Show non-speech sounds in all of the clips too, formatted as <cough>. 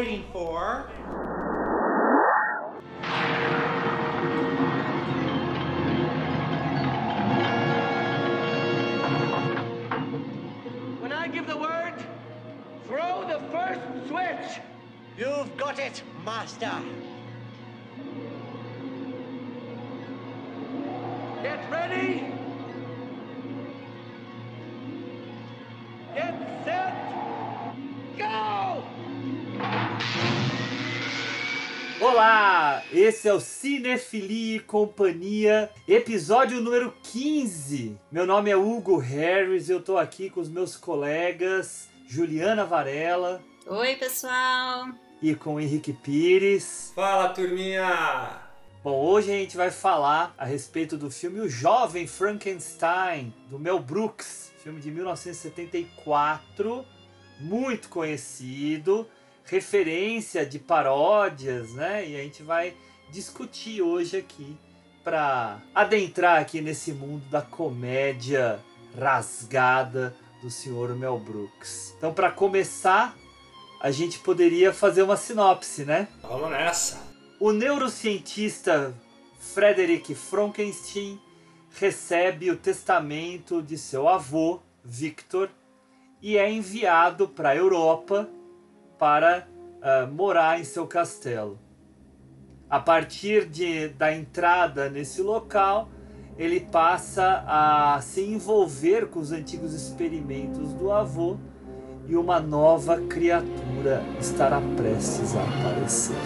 waiting esse é o Cinefilia e Companhia, episódio número 15. Meu nome é Hugo Harris, eu tô aqui com os meus colegas Juliana Varela Oi, pessoal! e com Henrique Pires. Fala, turminha! Bom, hoje a gente vai falar a respeito do filme O Jovem Frankenstein, do Mel Brooks, filme de 1974, muito conhecido, referência de paródias, né? E a gente vai discutir hoje aqui para adentrar aqui nesse mundo da comédia rasgada do senhor Mel Brooks. Então, para começar, a gente poderia fazer uma sinopse, né? Vamos nessa! O neurocientista Frederick Frankenstein recebe o testamento de seu avô, Victor, e é enviado para a Europa para ah, morar em seu castelo. A partir de, da entrada nesse local, ele passa a se envolver com os antigos experimentos do avô e uma nova criatura estará prestes a aparecer.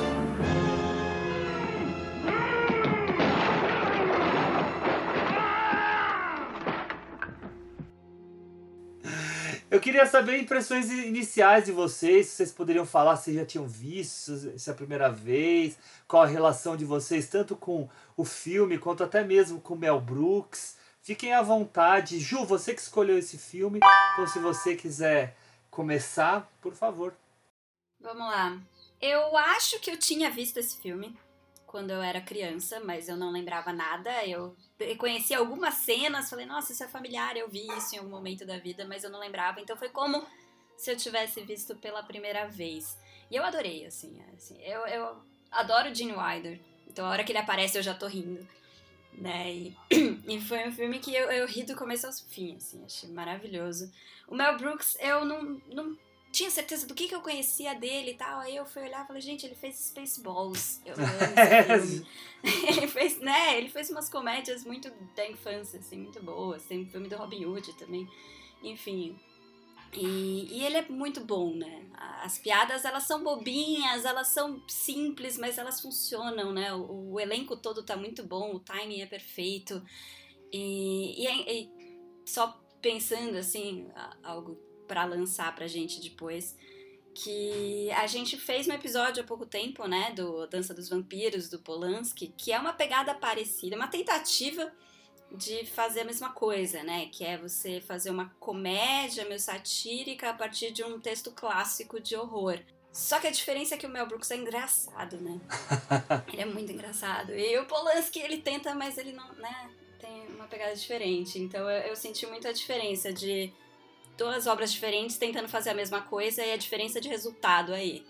Queria saber impressões iniciais de vocês, se vocês poderiam falar se já tinham visto, se é a primeira vez, qual a relação de vocês, tanto com o filme quanto até mesmo com Mel Brooks. Fiquem à vontade. Ju, você que escolheu esse filme, então se você quiser começar, por favor. Vamos lá. Eu acho que eu tinha visto esse filme quando eu era criança, mas eu não lembrava nada. Eu conheci algumas cenas, falei, nossa, isso é familiar, eu vi isso em algum momento da vida, mas eu não lembrava. Então foi como se eu tivesse visto pela primeira vez. E eu adorei, assim. assim eu, eu adoro Gene Wilder. Então a hora que ele aparece eu já tô rindo. Né? E, <clears throat> e foi um filme que eu, eu ri do começo ao fim, assim, achei maravilhoso. O Mel Brooks, eu não, não tinha certeza do que, que eu conhecia dele e tal. Aí eu fui olhar e falei, gente, ele fez Spaceballs. Eu <laughs> amo filme. <laughs> ele fez, né? Ele fez umas comédias muito da infância, assim, muito boas. Tem o filme do Robin Hood também. Enfim. E, e ele é muito bom, né? As piadas, elas são bobinhas, elas são simples, mas elas funcionam, né? O, o elenco todo tá muito bom, o timing é perfeito. E, e, é- e só pensando, assim, algo para lançar pra gente depois, que a gente fez um episódio há pouco tempo, né, do Dança dos Vampiros, do Polanski, que é uma pegada parecida, uma tentativa de fazer a mesma coisa, né, que é você fazer uma comédia meio satírica a partir de um texto clássico de horror. Só que a diferença é que o Mel Brooks é engraçado, né? <laughs> ele é muito engraçado. E o Polanski, ele tenta, mas ele não, né, tem uma pegada diferente. Então eu, eu senti muito a diferença de duas obras diferentes tentando fazer a mesma coisa e a diferença de resultado aí.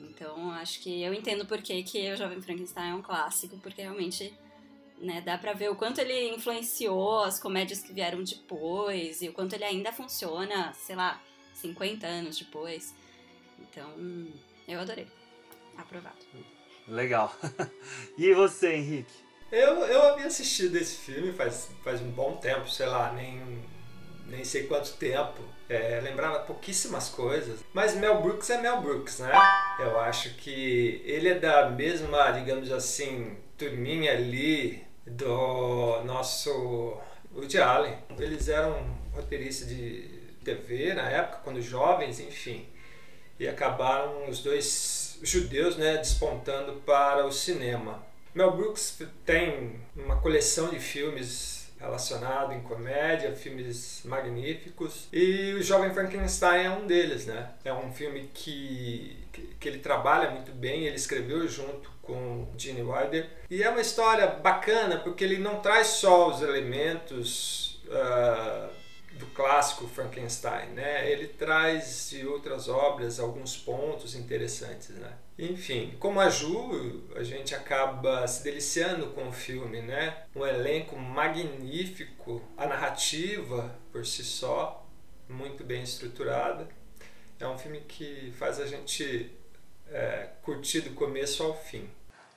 Então, acho que eu entendo por que, que o Jovem Frankenstein é um clássico, porque realmente né, dá pra ver o quanto ele influenciou as comédias que vieram depois e o quanto ele ainda funciona, sei lá, 50 anos depois. Então, eu adorei. Aprovado. Legal. <laughs> e você, Henrique? Eu, eu havia assistido esse filme faz, faz um bom tempo, sei lá, nem, nem sei quanto tempo. É, lembrava pouquíssimas coisas. Mas Mel Brooks é Mel Brooks, né? Eu acho que ele é da mesma, digamos assim, turminha ali do nosso Woody Allen. Eles eram roteiristas de TV na época, quando jovens, enfim. E acabaram os dois judeus né, despontando para o cinema. Mel Brooks tem uma coleção de filmes relacionados em comédia, filmes magníficos. E o Jovem Frankenstein é um deles, né? É um filme que, que, ele trabalha muito bem, ele escreveu junto com Gene Wilder. E é uma história bacana porque ele não traz só os elementos ah, do clássico Frankenstein, né? Ele traz de outras obras alguns pontos interessantes, né? Enfim, como a Ju, a gente acaba se deliciando com o filme, né? Um elenco magnífico, a narrativa por si só muito bem estruturada. É um filme que faz a gente é, curtir do começo ao fim.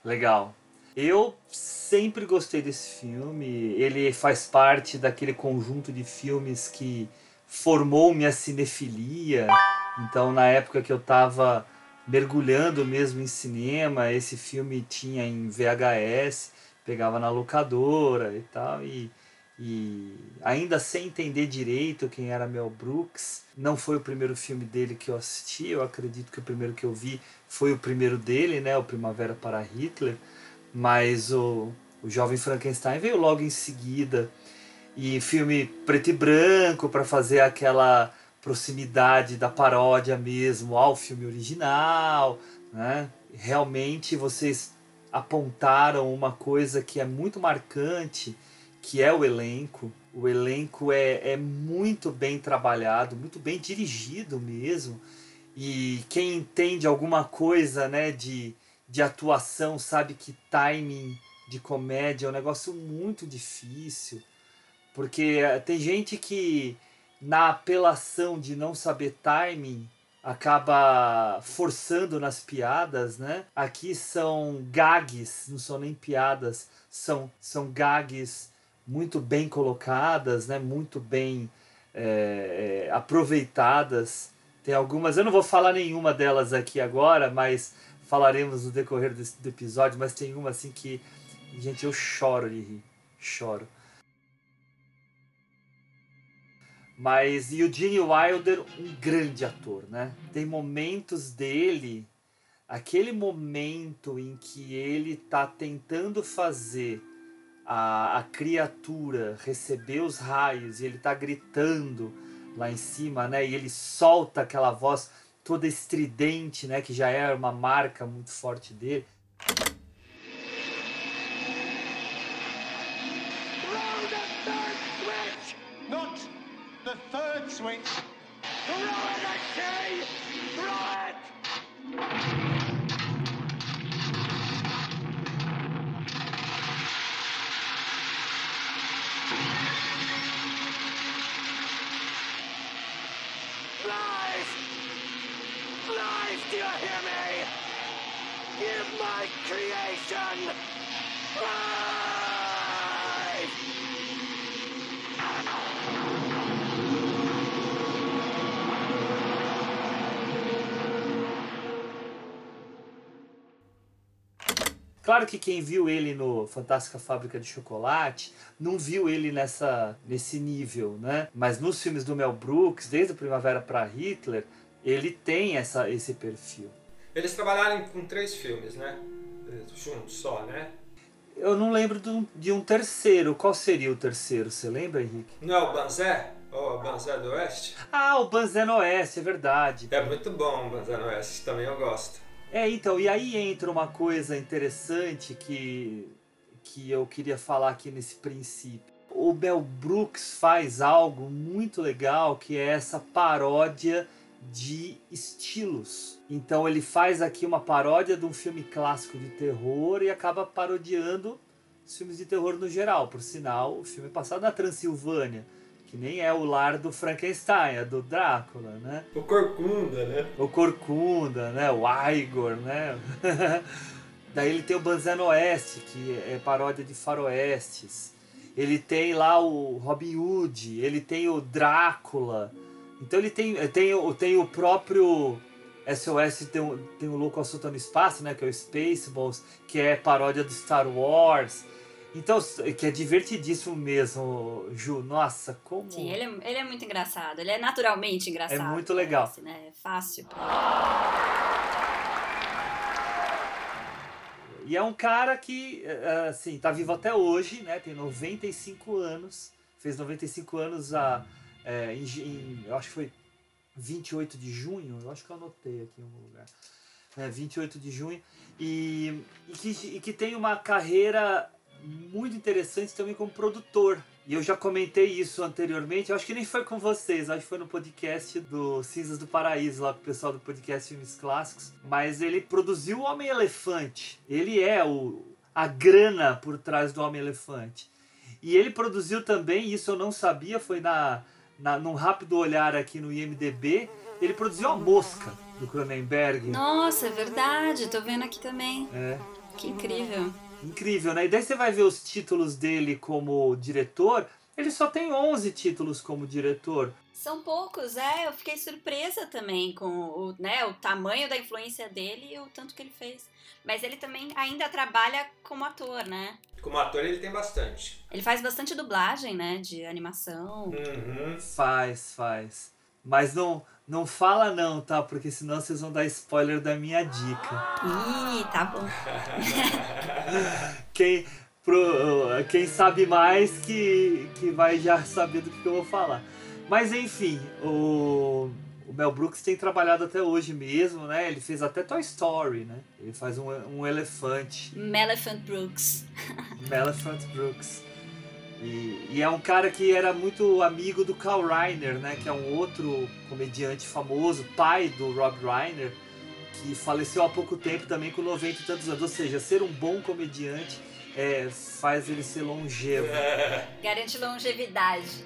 Legal. Eu sempre gostei desse filme. Ele faz parte daquele conjunto de filmes que formou minha cinefilia. Então, na época que eu estava mergulhando mesmo em cinema, esse filme tinha em VHS, pegava na locadora e tal. E, e ainda sem entender direito quem era Mel Brooks, não foi o primeiro filme dele que eu assisti. Eu acredito que o primeiro que eu vi foi o primeiro dele, né? O Primavera para Hitler mas o, o Jovem Frankenstein veio logo em seguida. E filme preto e branco para fazer aquela proximidade da paródia mesmo ao filme original. Né? Realmente vocês apontaram uma coisa que é muito marcante, que é o elenco. O elenco é, é muito bem trabalhado, muito bem dirigido mesmo. E quem entende alguma coisa né, de, de atuação sabe que timing de comédia é um negócio muito difícil. Porque eh, tem gente que na apelação de não saber timing acaba forçando nas piadas, né? Aqui são gags, não são nem piadas, são, são gags muito bem colocadas, né? Muito bem é, é, aproveitadas. Tem algumas, eu não vou falar nenhuma delas aqui agora, mas falaremos no decorrer desse, do episódio, mas tem uma assim que, gente, eu choro de rir. Choro. Mas o Gene Wilder, um grande ator, né? Tem momentos dele, aquele momento em que ele tá tentando fazer a, a criatura receber os raios e ele tá gritando lá em cima, né? E ele solta aquela voz toda estridente, né, que já é uma marca muito forte dele. Not the third switch. Throw it, my creation! Claro que quem viu ele no Fantástica Fábrica de Chocolate não viu ele nessa nesse nível, né? Mas nos filmes do Mel Brooks, desde a Primavera para Hitler, ele tem essa, esse perfil. Eles trabalharam com três filmes, né? Juntos só, né? Eu não lembro de um, terceiro. Qual seria o terceiro? Você lembra, Henrique? Não é o Banzé? Ou o Banzé do Oeste? Ah, o Banzé no Oeste, é verdade. É muito bom o Banzé no Oeste, também eu gosto. É, então, e aí entra uma coisa interessante que, que eu queria falar aqui nesse princípio. O Mel Brooks faz algo muito legal que é essa paródia de estilos. Então ele faz aqui uma paródia de um filme clássico de terror e acaba parodiando os filmes de terror no geral. Por sinal, o filme é passado na Transilvânia, que nem é o lar do Frankenstein, é do Drácula, né? O Corcunda, né? O Corcunda, né? O Igor, né? <laughs> Daí ele tem o Banzano Oeste, que é paródia de faroestes. Ele tem lá o Robin Hood, ele tem o Drácula. Então ele tem, tem, o- tem o próprio SOS, tem, o- tem o Louco Assunto no Espaço, né? Que é o Spaceballs, que é paródia do Star Wars. Então, que é divertidíssimo mesmo, Ju. Nossa, como... Sim, ele é, ele é muito engraçado. Ele é naturalmente engraçado. É muito legal. parece, né? É fácil. E é um cara que, eh, assim, tá vivo até hoje, né? Tem 95 anos. Fez 95 anos a, eh, em, em- eu acho que foi 28 de junho. Eu acho que eu anotei aqui em algum lugar. É, 28 de junho. E, e, que, e que tem uma carreira muito interessante também como produtor. E eu já comentei isso anteriormente, eu acho que nem foi com vocês, acho que foi no podcast do Cinzas do Paraíso, lá com o pessoal do podcast Filmes Clássicos. Mas ele produziu o Homem-Elefante. Ele é o, a grana por trás do Homem-Elefante. E ele produziu também, isso eu não sabia, foi na, na, num rápido olhar aqui no IMDB, ele produziu A Mosca, do Cronenberg. Nossa, é verdade, tô vendo aqui também. É. Que incrível. Incrível, né? E daí você vai ver os títulos dele como diretor, ele só tem 11 títulos como diretor. São poucos, é. Eu fiquei surpresa também com o, né, o tamanho da influência dele e o tanto que ele fez. Mas ele também ainda trabalha como ator, né? Como ator ele tem bastante. Ele faz bastante dublagem, né? De animação. Uhum. Faz, faz. Mas não, não fala não, tá? Porque senão vocês vão dar spoiler da minha dica. Ih, tá bom. <laughs> Quem, pro, quem sabe mais que, que vai já saber do que eu vou falar. Mas enfim, o, o Mel Brooks tem trabalhado até hoje mesmo, né? Ele fez até Toy Story, né? Ele faz um, um elefante. Melephant Brooks. <laughs> Melephant Brooks. E, e, é um cara que era muito amigo do Carl Reiner, né? Que é um outro comediante famoso, pai do Rob Reiner, que faleceu há pouco tempo também com 90 e tantos anos. Ou seja, ser um bom comediante é, faz ele ser longevo. <laughs> Garante longevidade.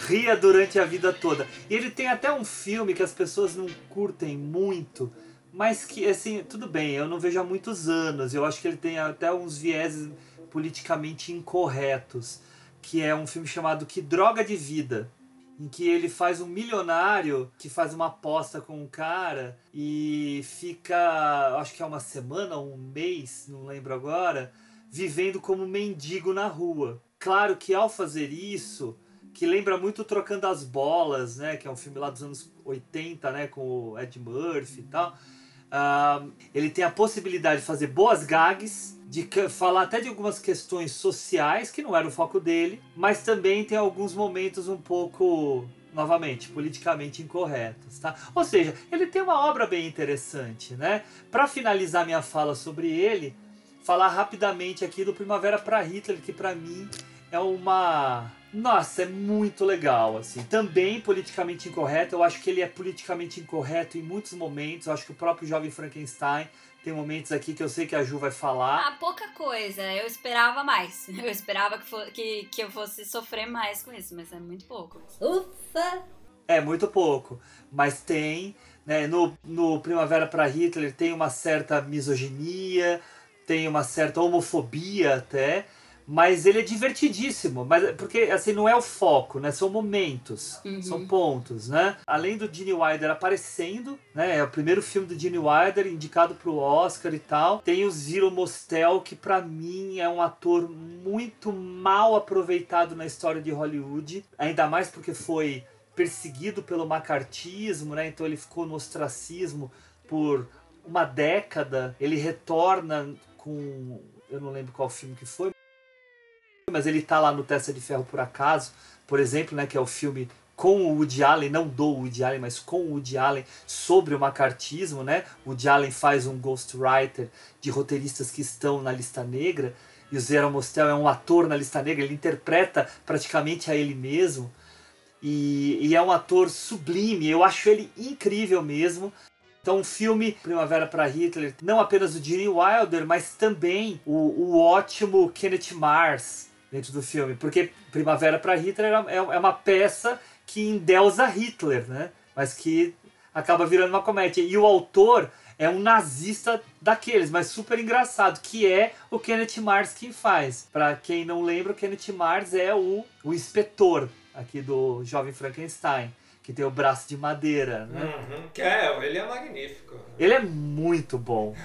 Ria, durante a vida toda. E ele tem até um filme que as pessoas não curtem muito, mas que, assim, tudo bem, eu não vejo há muitos anos. Eu acho que ele tem até uns vieses politicamente incorretos, que é um filme chamado Que Droga de Vida, em que ele faz um milionário que faz uma aposta com um cara e fica, acho que é uma semana um mês, não lembro agora, vivendo como mendigo na rua. Claro que ao fazer isso, que lembra muito Trocando as Bolas, né, que é um filme lá dos anos 80, né, com o Ed Murphy e tal, uh, ele tem a possibilidade de fazer boas gags, de falar até de algumas questões sociais, que não era o foco dele, mas também tem alguns momentos um pouco, novamente, politicamente incorretos, tá? Ou seja, ele tem uma obra bem interessante, né? Para finalizar minha fala sobre ele, falar rapidamente aqui do Primavera para Hitler, que para mim é uma nossa, é muito legal, assim. Também politicamente incorreto. Eu acho que ele é politicamente incorreto em muitos momentos. Eu acho que o próprio Jovem Frankenstein tem momentos aqui que eu sei que a Ju vai falar. Ah, pouca coisa. Eu esperava mais. <laughs> Eu esperava que, for, que, que eu fosse sofrer mais com isso, mas é muito pouco. Ufa! É muito pouco. Mas tem, né? No, no Primavera para Hitler tem uma certa misoginia, tem uma certa homofobia até mas ele é divertidíssimo, mas porque assim não é o foco, né? São momentos, Uhum. são pontos, né? Além do Gene Wilder aparecendo, né? É o primeiro filme do Gene Wilder indicado para o Oscar e tal. Tem o Zero Mostel que para mim é um ator muito mal aproveitado na história de Hollywood, ainda mais porque foi perseguido pelo macartismo, né? Então ele ficou no ostracismo por uma década. Ele retorna com eu não lembro qual filme que foi, mas ele tá lá no Testa de Ferro por acaso, por exemplo, né, que é o filme com o Woody Allen, não do Woody Allen, mas com o Woody Allen sobre o macartismo, né? O Woody Allen faz um ghostwriter de roteiristas que estão na lista negra e o Zero Mostel é um ator na lista negra, ele interpreta praticamente a ele mesmo e, e é um ator sublime, eu acho ele incrível mesmo. Então, o filme Primavera para Hitler, não apenas o Gene Wilder, mas também o, o ótimo Kenneth Mars dentro do filme, porque Primavera para Hitler é, é uma peça que endeusa Hitler, né? Mas que acaba virando uma comédia. E o autor é um nazista daqueles, mas super engraçado, que é o Kenneth Mars quem faz. Para quem não lembra, o Kenneth Mars é o, o inspetor aqui do Jovem Frankenstein que tem o braço de madeira, né? Uhum. Que é, ele é magnífico. Ele é muito bom.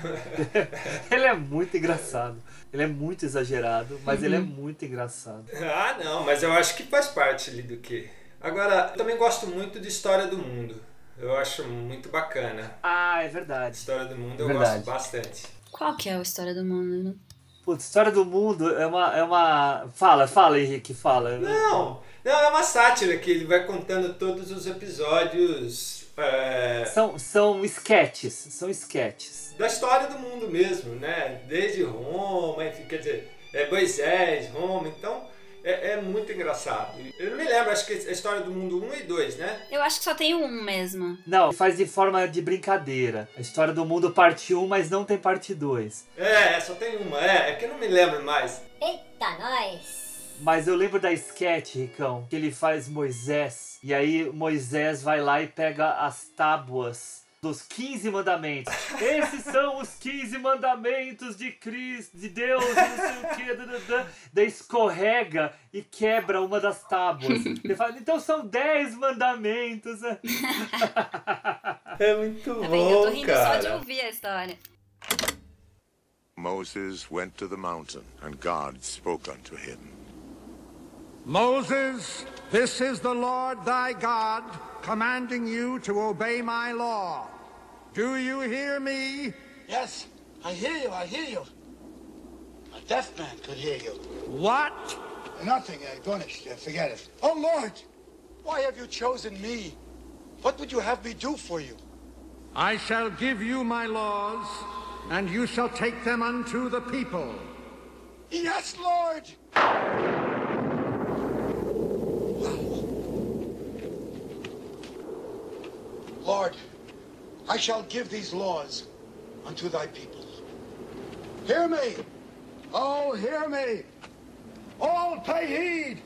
<laughs> ele é muito engraçado. Ele é muito exagerado, mas uhum. ele é muito engraçado. Ah, não, mas eu acho que faz parte ali do que. Agora, eu também gosto muito de História do Mundo. Eu acho muito bacana. Ah, é verdade. História do Mundo é eu verdade. gosto bastante. Qual que é a História do Mundo? Putz, História do Mundo é uma, é uma... Fala, fala Henrique, fala. Não, não, é uma sátira que ele vai contando todos os episódios. É... São, são sketches, são sketches. Da história do mundo mesmo, né? Desde Roma, enfim, quer dizer, é Moisés, Roma, então é, é, muito engraçado. Eu não me lembro, acho que é a história do mundo 1 e 2, né? Eu acho que só tem um mesmo. Não, faz de forma de brincadeira. A história do mundo parte 1, mas não tem parte 2. É, só tem uma, é, é que eu não me lembro mais. Eita, nós! Mas eu lembro da sketch, Ricão, que ele faz Moisés. E aí Moisés vai lá e pega as tábuas dos 15 mandamentos. Esses são os 15 mandamentos de Cristo, de Deus, não sei o que, daí escorrega e quebra uma das tábuas. Ele fala, então são 10 mandamentos. <laughs> É muito Tá bom? Eu tô rindo cara. só de ouvir a história. Moses went to the mountain, and God spoke unto him. Moses, this is the Lord thy God commanding you to obey my law. Do you hear me? Yes, I hear you, I hear you. A deaf man could hear you. What? Nothing, uh, Gonish, uh, forget it. Oh, Lord, why have you chosen me? What would you have me do for you? I shall give you my laws, and you shall take them unto the people. Yes, Lord! Lord, I shall give these laws unto thy people. Hear me! Oh, hear me! All pay heed!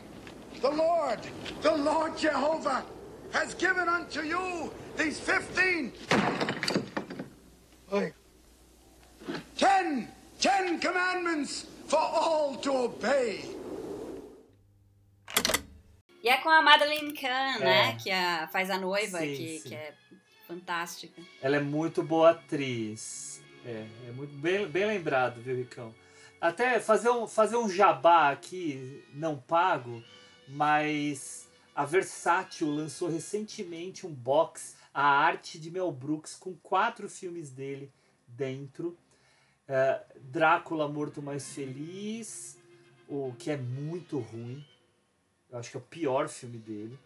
The Lord, the Lord Jehovah, has given unto you these fifteen. Ten! Ten commandments for all to obey. E é com a Madeline Kahn, É. né? Que a, faz a noiva, Sim, que, sim. que é fantástica. Ela é muito boa atriz. É, é muito bem, bem lembrado, viu, Ricão? Até fazer um, fazer um jabá aqui, não pago, mas a Versátil lançou recentemente um box, a arte de Mel Brooks, com quatro filmes dele dentro. É, Drácula Morto Mais Feliz, o que é muito ruim. Eu acho que é o pior filme dele.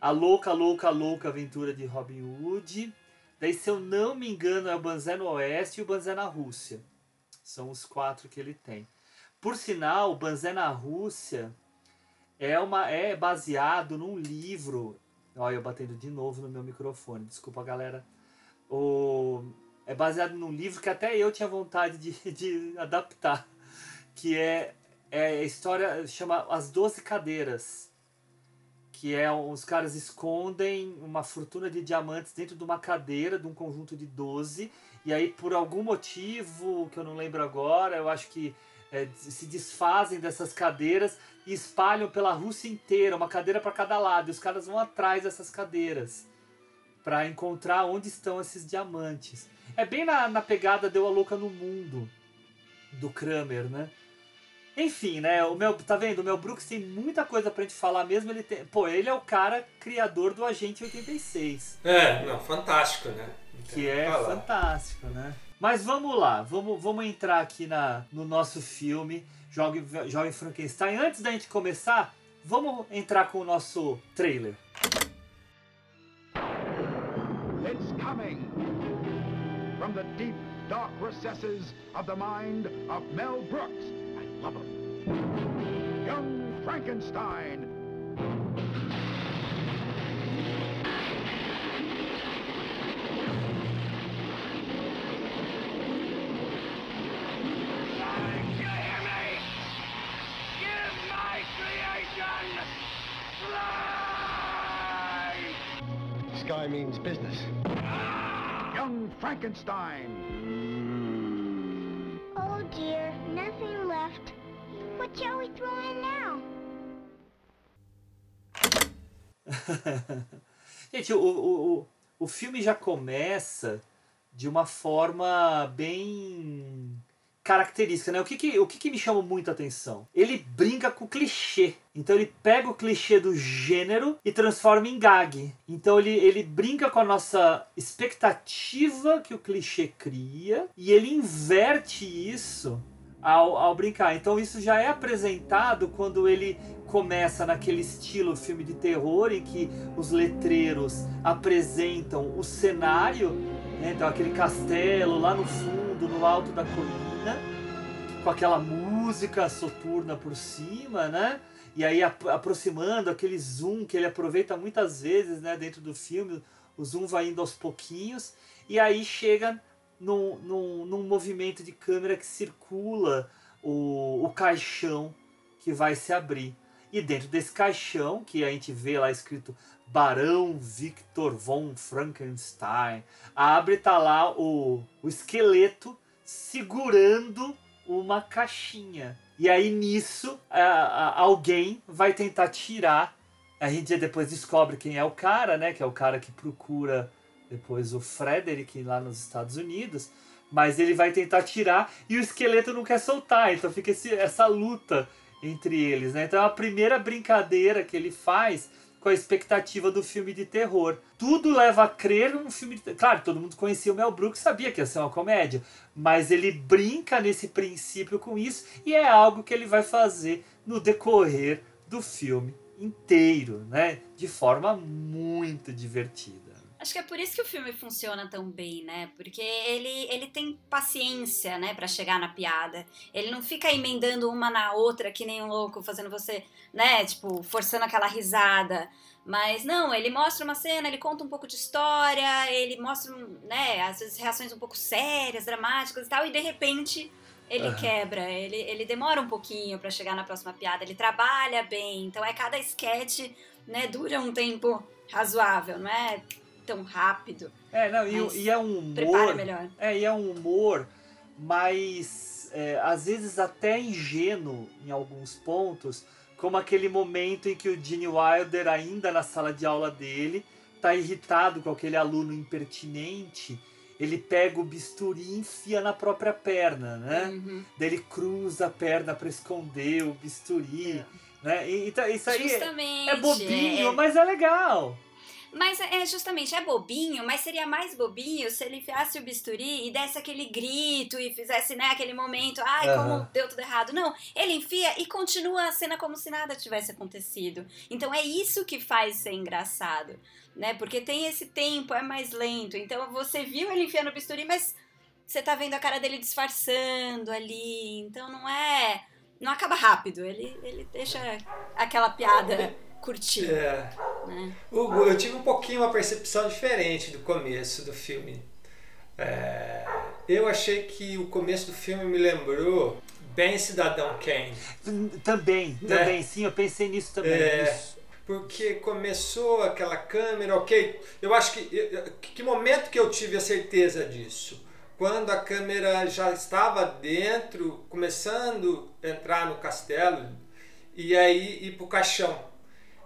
A Louca, Louca, Louca Aventura de Robin Hood. Daí, se eu não me engano, é o Banzé no Oeste e o Banzé na Rússia. São os quatro que ele tem. Por sinal, o Banzé na Rússia é, uma, é baseado num livro. Olha, eu batendo de novo no meu microfone. Desculpa, galera. O, é baseado num livro que até eu tinha vontade de, <laughs> de adaptar. Que é, é a história, chama As Doze Cadeiras que é os caras escondem uma fortuna de diamantes dentro de uma cadeira de um conjunto de 12 e aí por algum motivo que eu não lembro agora eu acho que é, se desfazem dessas cadeiras e espalham pela Rússia inteira uma cadeira para cada lado e os caras vão atrás dessas cadeiras para encontrar onde estão esses diamantes. É bem na, na pegada deu a louca no mundo do Kramer né enfim, né? O meu, tá vendo? O Mel Brooks tem muita coisa pra gente falar mesmo. Ele tem, pô, ele é o cara criador do Agente 86, É, não, fantástico, né? Tem que é falar. fantástico, né? Mas vamos lá, vamos, vamos entrar aqui na, no nosso filme Jovem, Jovem Frankenstein. Antes da gente começar, vamos entrar com o nosso trailer. It's coming from the deep, dark recesses of the mind of Mel Brooks. I love him. Young Frankenstein. Sky means business. Young Frankenstein. We throw in now? <laughs> Gente, o, o, o, o filme já começa de uma forma bem característica, né? O que que, o que que me chama muita atenção? Ele brinca com o clichê. Então ele pega o clichê do gênero e transforma em gag. Então ele, ele brinca com a nossa expectativa que o clichê cria e ele inverte isso ao, ao brincar. Então isso já é apresentado quando ele começa naquele estilo filme de terror em que os letreiros apresentam o cenário, né? então aquele castelo lá no fundo, no alto da colina, com aquela música soturna por cima, né? E aí ap- aproximando aquele zoom que ele aproveita muitas vezes, né? Dentro do filme, o zoom vai indo aos pouquinhos e aí chega num, num, num movimento de câmera que circula o, o caixão que vai se abrir. E dentro desse caixão, que a gente vê lá escrito Barão Victor von Frankenstein, abre tá lá o, o esqueleto segurando uma caixinha. E aí nisso a- a- alguém vai tentar tirar. A gente depois descobre quem é o cara, né? Que é o cara que procura depois o Frederick lá nos Estados Unidos. Mas ele vai tentar tirar e o esqueleto não quer soltar. Então fica esse- essa luta entre eles, né? Então é a primeira brincadeira que ele faz com a expectativa do filme de terror. Tudo leva a crer num filme de. Claro, todo mundo conhecia o Mel Brooks, sabia que ia ser uma comédia, mas ele brinca nesse princípio com isso e é algo que ele vai fazer no decorrer do filme inteiro, né? De forma muito divertida. Acho que é por isso que o filme funciona tão bem, né? Porque ele, ele tem paciência, né, Pra chegar na piada. Ele não fica emendando uma na outra que nem um louco, fazendo você, né, tipo, forçando aquela risada. Mas não, ele mostra uma cena, ele conta um pouco de história, ele mostra, né, às vezes reações um pouco sérias, dramáticas e tal, e de repente ele Aham. quebra, ele, ele demora um pouquinho pra chegar na próxima piada, ele trabalha bem, então é cada sketch, né, dura um tempo razoável, não é tão rápido. É, não, e, e é um humor. Prepara melhor. É, e é um humor mais. é, às vezes até ingênuo em alguns pontos, como aquele momento em que o Gene Wilder, ainda na sala de aula dele, tá irritado com aquele aluno impertinente. Ele pega o bisturi e enfia na própria perna, né? Uhum. Daí ele cruza a perna para esconder o bisturi, né? E, então, isso aí é- Justamente. é bobinho, é- mas é legal. Mas é justamente, é bobinho, mas seria mais bobinho se ele enfiasse o bisturi e desse aquele grito e fizesse, né, aquele momento, ai, Aham. como deu tudo errado. Não, ele enfia e continua a cena como se nada tivesse acontecido. Então é isso que faz ser engraçado, né? Porque tem esse tempo, é mais lento. Então você viu ele enfiando o bisturi, mas você tá vendo a cara dele disfarçando ali. Então não é. Não acaba rápido, ele, ele deixa aquela piada curtir. É. Né? Hugo, eu tive um pouquinho uma percepção diferente do começo do filme. É, eu achei que o começo do filme me lembrou bem Cidadão Kane. Também, Né? também, sim, eu pensei nisso também. É. isso. Porque começou aquela câmera, ok. Eu acho que. eu- Que que momento que eu tive a certeza disso? Quando a câmera já estava dentro, começando a entrar no castelo e aí ir pro caixão.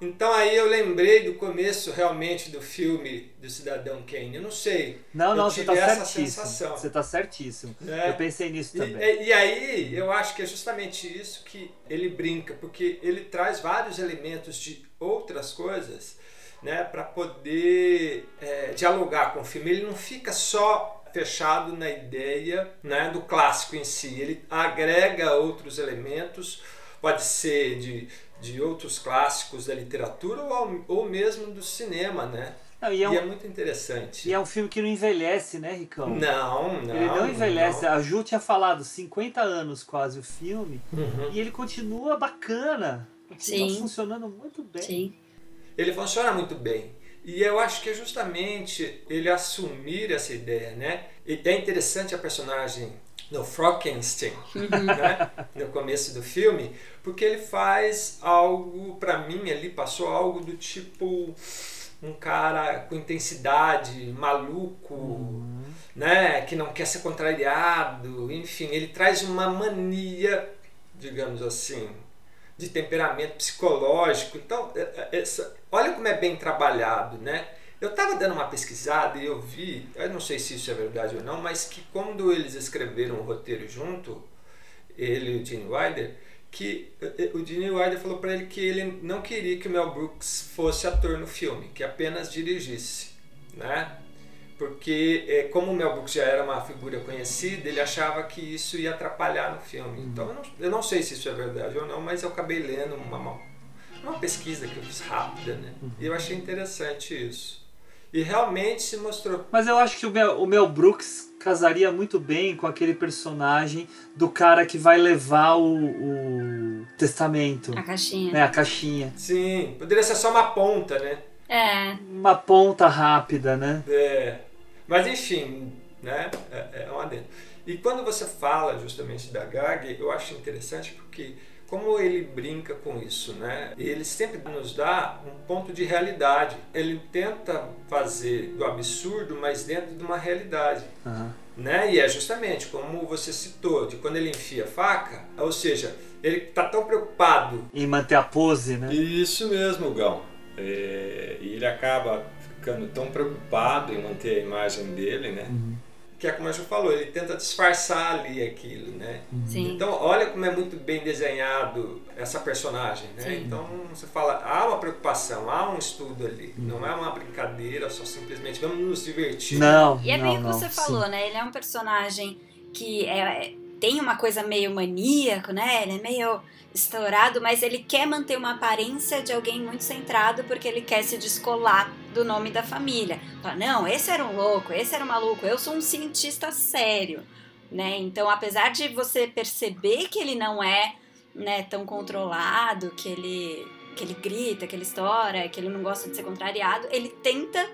Então aí eu lembrei do começo realmente do filme do Cidadão Kane. Eu não sei. Não, não, você tá essa certíssimo. sensação. Você tá certíssimo. né? Eu pensei nisso também. e- e aí, eu acho que é justamente isso que ele brinca, porque ele traz vários elementos de outras coisas, né, para poder é, dialogar com o filme. Ele não fica só fechado na ideia, né, do clássico em si. Ele agrega outros elementos, pode ser de, de outros clássicos da literatura ou, ou mesmo do cinema, né? Não, e E é, é, um, muito interessante. e é um filme que não envelhece, né, Ricão? Não, não. Ele não envelhece. não. A Ju tinha falado 50 anos quase o filme Uhum. e ele continua bacana. Continua Sim. funcionando muito bem. Sim. ele funciona muito bem. E eu acho que é justamente ele assumir essa ideia, né? E é interessante a personagem no Frankenstein, né? no começo do filme, porque ele faz algo, pra mim, ali passou algo do tipo um cara com intensidade, maluco, né? Que não quer ser contrariado, enfim, ele traz uma mania, digamos assim, de temperamento psicológico. Então, é- é- essa- olha como é bem trabalhado, né? Eu estava dando uma pesquisada e eu vi, eu não sei se isso é verdade ou não, mas que quando eles escreveram o roteiro junto, ele e o Gene Wilder, que eh, o Gene Wilder falou para ele que ele não queria que o Mel Brooks fosse ator no filme, que apenas dirigisse, né? Porque eh, como o Mel Brooks já era uma figura conhecida, ele achava que isso ia atrapalhar no filme. Então eu não, eu não sei se isso é verdade ou não, mas eu acabei lendo uma, uma, uma pesquisa que eu fiz rápida, né? E eu achei interessante isso. E realmente se mostrou. Mas eu acho que o Mel, o Mel Brooks casaria muito bem com aquele personagem do cara que vai levar o, o testamento. A caixinha. Né, a caixinha. Sim, poderia ser só uma ponta, né? É. Uma ponta rápida, né? É. Mas enfim, né? É, é um adendo. E quando você fala justamente da gag, eu acho interessante porque como ele brinca com isso, né? Ele sempre nos dá um ponto de realidade. Ele tenta fazer do absurdo, mas dentro de uma realidade. Aham. Né? E é justamente como você citou, de quando ele enfia a faca, ou seja, ele tá tão preocupado. Em manter a pose, né? Isso mesmo, Gão. É, e ele acaba ficando tão preocupado em manter a imagem dele, né? Que é como a Ju falou, ele tenta disfarçar ali aquilo, né? Sim. Então, olha como é muito bem desenhado essa personagem, né? Sim. Então, você fala, há uma preocupação, há um estudo ali. Não é uma brincadeira, só simplesmente vamos nos divertir. Não, E é não, bem o que você sim. falou, né? Ele é um personagem que é, é- tem uma coisa meio maníaco, né? Ele é meio estourado, mas ele quer manter uma aparência de alguém muito centrado porque ele quer se descolar do nome da família. Fala, não, esse era um louco, esse era um maluco, eu sou um cientista sério, né? Então, apesar de você perceber que ele não é né, tão controlado, que ele, que ele grita, que ele estoura, que ele não gosta de ser contrariado, ele tenta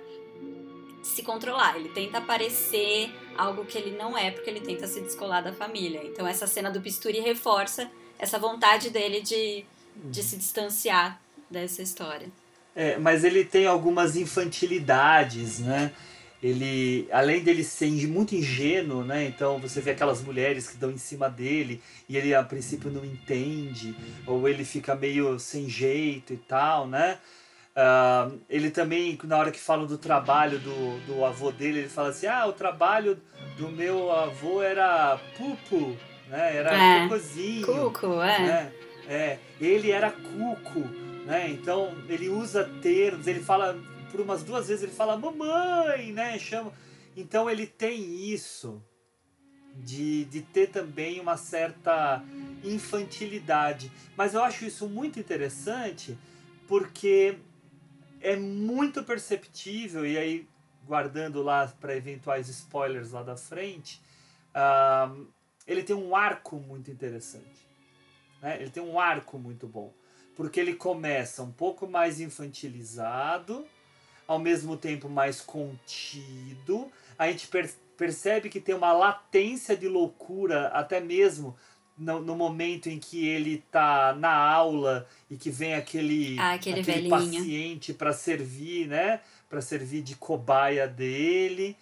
se controlar, ele tenta parecer algo que ele não é, porque ele tenta se descolar da família. Então essa cena do bisturi reforça essa vontade dele de, de se distanciar dessa história. É, mas ele tem algumas infantilidades, né? Ele, além dele ser muito ingênuo, né? Então você vê aquelas mulheres que dão em cima dele e ele a princípio não entende, ou ele fica meio sem jeito e tal, né? Ah, ele também, na hora que falam do trabalho do, do avô dele, ele fala assim: ah, o trabalho do meu avô era pupu, né? Era É. cocôzinho Cuco, é. né? É, ele era cuco, né? Então ele usa termos, ele fala por umas duas vezes ele fala mamãe, né? Chama. Então ele tem isso de, de ter também uma certa infantilidade. Mas eu acho isso muito interessante porque é muito perceptível, e aí guardando lá para eventuais spoilers lá da frente, ah, ele tem um arco muito interessante. Né? Ele tem um arco muito bom. Porque ele começa um pouco mais infantilizado, ao mesmo tempo mais contido. A gente per- percebe que tem uma latência de loucura, até mesmo no, no momento em que ele tá na aula e que vem aquele, Ah, aquele velhinho. paciente para servir, né? Para servir de cobaia dele.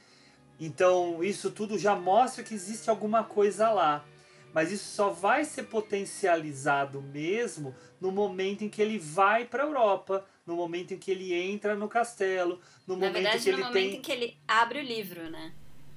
Então, isso tudo já mostra que existe alguma coisa lá. Mas isso só vai ser potencializado mesmo no momento em que ele vai para a Europa, no momento em que ele entra no castelo, no Na momento verdade, que no ele momento tem. em que ele abre o livro, né?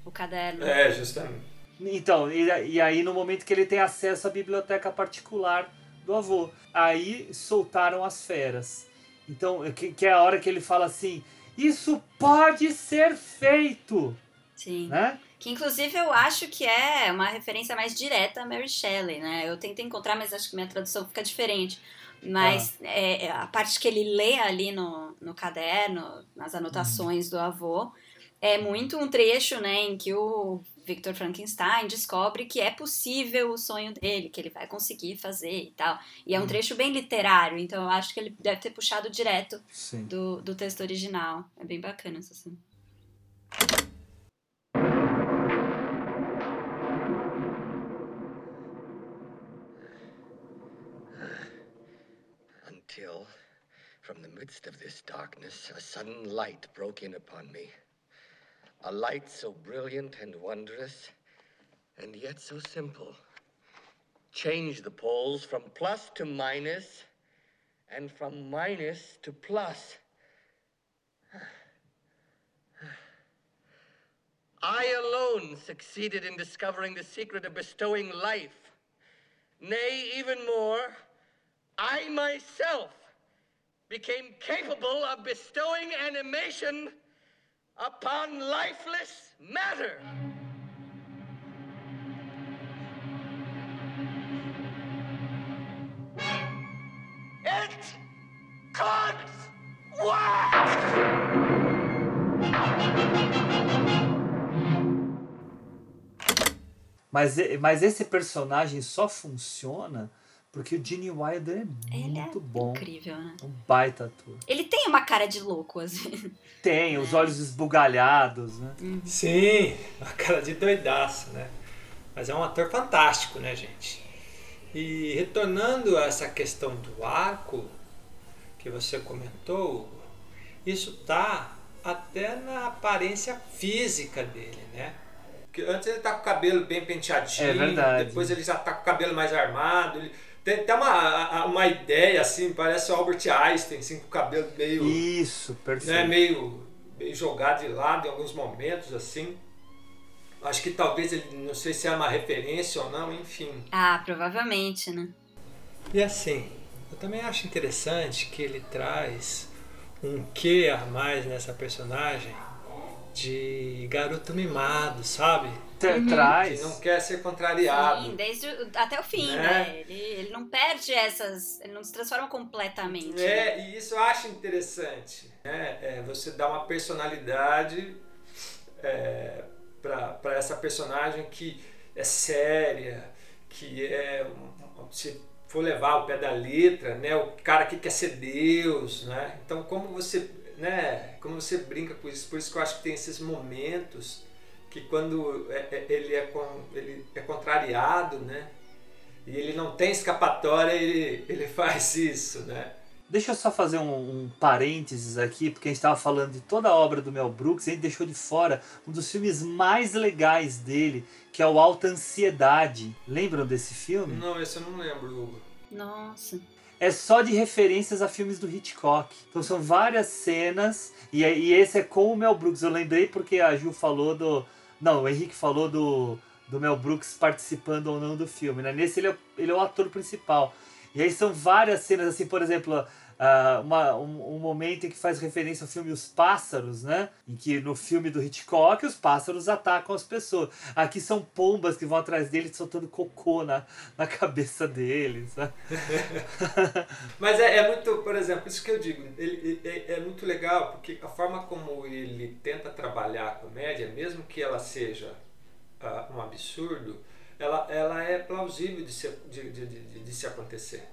O caderno. É, justamente. Então, e, e aí no momento que ele tem acesso à biblioteca particular do avô. Aí soltaram as feras. Então, que, que é a hora que ele fala assim: Isso pode ser feito! Sim. Né? Que inclusive eu acho que é uma referência mais direta a Mary Shelley, né? Eu tentei encontrar, mas acho que minha tradução fica diferente. Mas é, a parte que ele lê ali no, no caderno, nas anotações do avô, é muito um trecho, né, em que o Victor Frankenstein descobre que é possível o sonho dele, que ele vai conseguir fazer e tal. E é um trecho bem literário, então eu acho que ele deve ter puxado direto Sim. do, do texto original. É bem bacana essa cena. Until, from the midst of this darkness, a sudden light broke in upon me. A light so brilliant and wondrous, and yet so simple. Change the poles from plus to minus, and from minus to plus. I alone succeeded in discovering the secret of bestowing life. Nay, even more, I myself became capable of bestowing animation upon lifeless matter. It could work! Mas, mas esse personagem só funciona porque o Gene Wilder é Ele muito é bom. incrível, né? Um baita ator. Ele tem uma cara de louco, às vezes. Tem, os olhos esbugalhados, né? Sim, a cara de doidaço, né? Mas é um ator fantástico, né, gente? E retornando a essa questão do arco que você comentou, Hugo, isso tá até na aparência física dele, né? Porque antes ele tá com o cabelo bem penteadinho, É depois ele já tá com o cabelo mais armado. Ele tem até uma, uma ideia assim, parece o Albert Einstein, assim, com o cabelo meio Isso, perfeito. né, meio, meio jogado de lado em alguns momentos, assim. Acho que talvez ele, não sei se é uma referência ou não, enfim. Ah, provavelmente, né? E assim, eu também acho interessante que ele traz um quê a mais nessa personagem de garoto mimado, sabe? Uhum. Que Traz. não quer ser contrariado. Sim, desde o- até o fim, Né? né? Ele, ele não perde essas. Ele não se transforma completamente. né? É, e isso eu acho interessante. Né? É, você dá uma personalidade é, para essa personagem que é séria, que é. Se for levar ao pé da letra, né? o cara que quer ser Deus. Né? Então, como você, né? como você brinca com isso, por isso que eu acho que tem esses momentos que quando é- é- ele é, ele é contrariado, né? E ele não tem escapatória, ele, ele <laughs> faz isso, né? Deixa eu só fazer um, um parênteses aqui, porque a gente estava falando de toda a obra do Mel Brooks, e a gente deixou de fora um dos filmes mais legais dele, que é o Alta Ansiedade. Lembram desse filme? Não, esse eu não lembro, Hugo. Nossa. É só de referências a filmes do Hitchcock. Então são várias cenas, e, é- e esse é com o Mel Brooks. Eu lembrei porque a Ju falou do. Não, o Henrique falou do, do Mel Brooks participando ou não do filme. Né? Nesse ele é, ele é o ator principal. E aí são várias cenas, assim, por exemplo, ah, uma- um, um momento em que faz referência ao filme Os Pássaros, né? Em que no filme do Hitchcock os pássaros atacam as pessoas. Aqui são pombas que vão atrás dele soltando cocô na, na cabeça deles. Né? <laughs> Mas é, é muito, por exemplo, isso que eu digo, ele, é, é muito legal, porque a forma como ele tenta trabalhar a comédia, mesmo que ela seja ah, um absurdo, ela, ela é plausível de se, de, de, de, de se acontecer.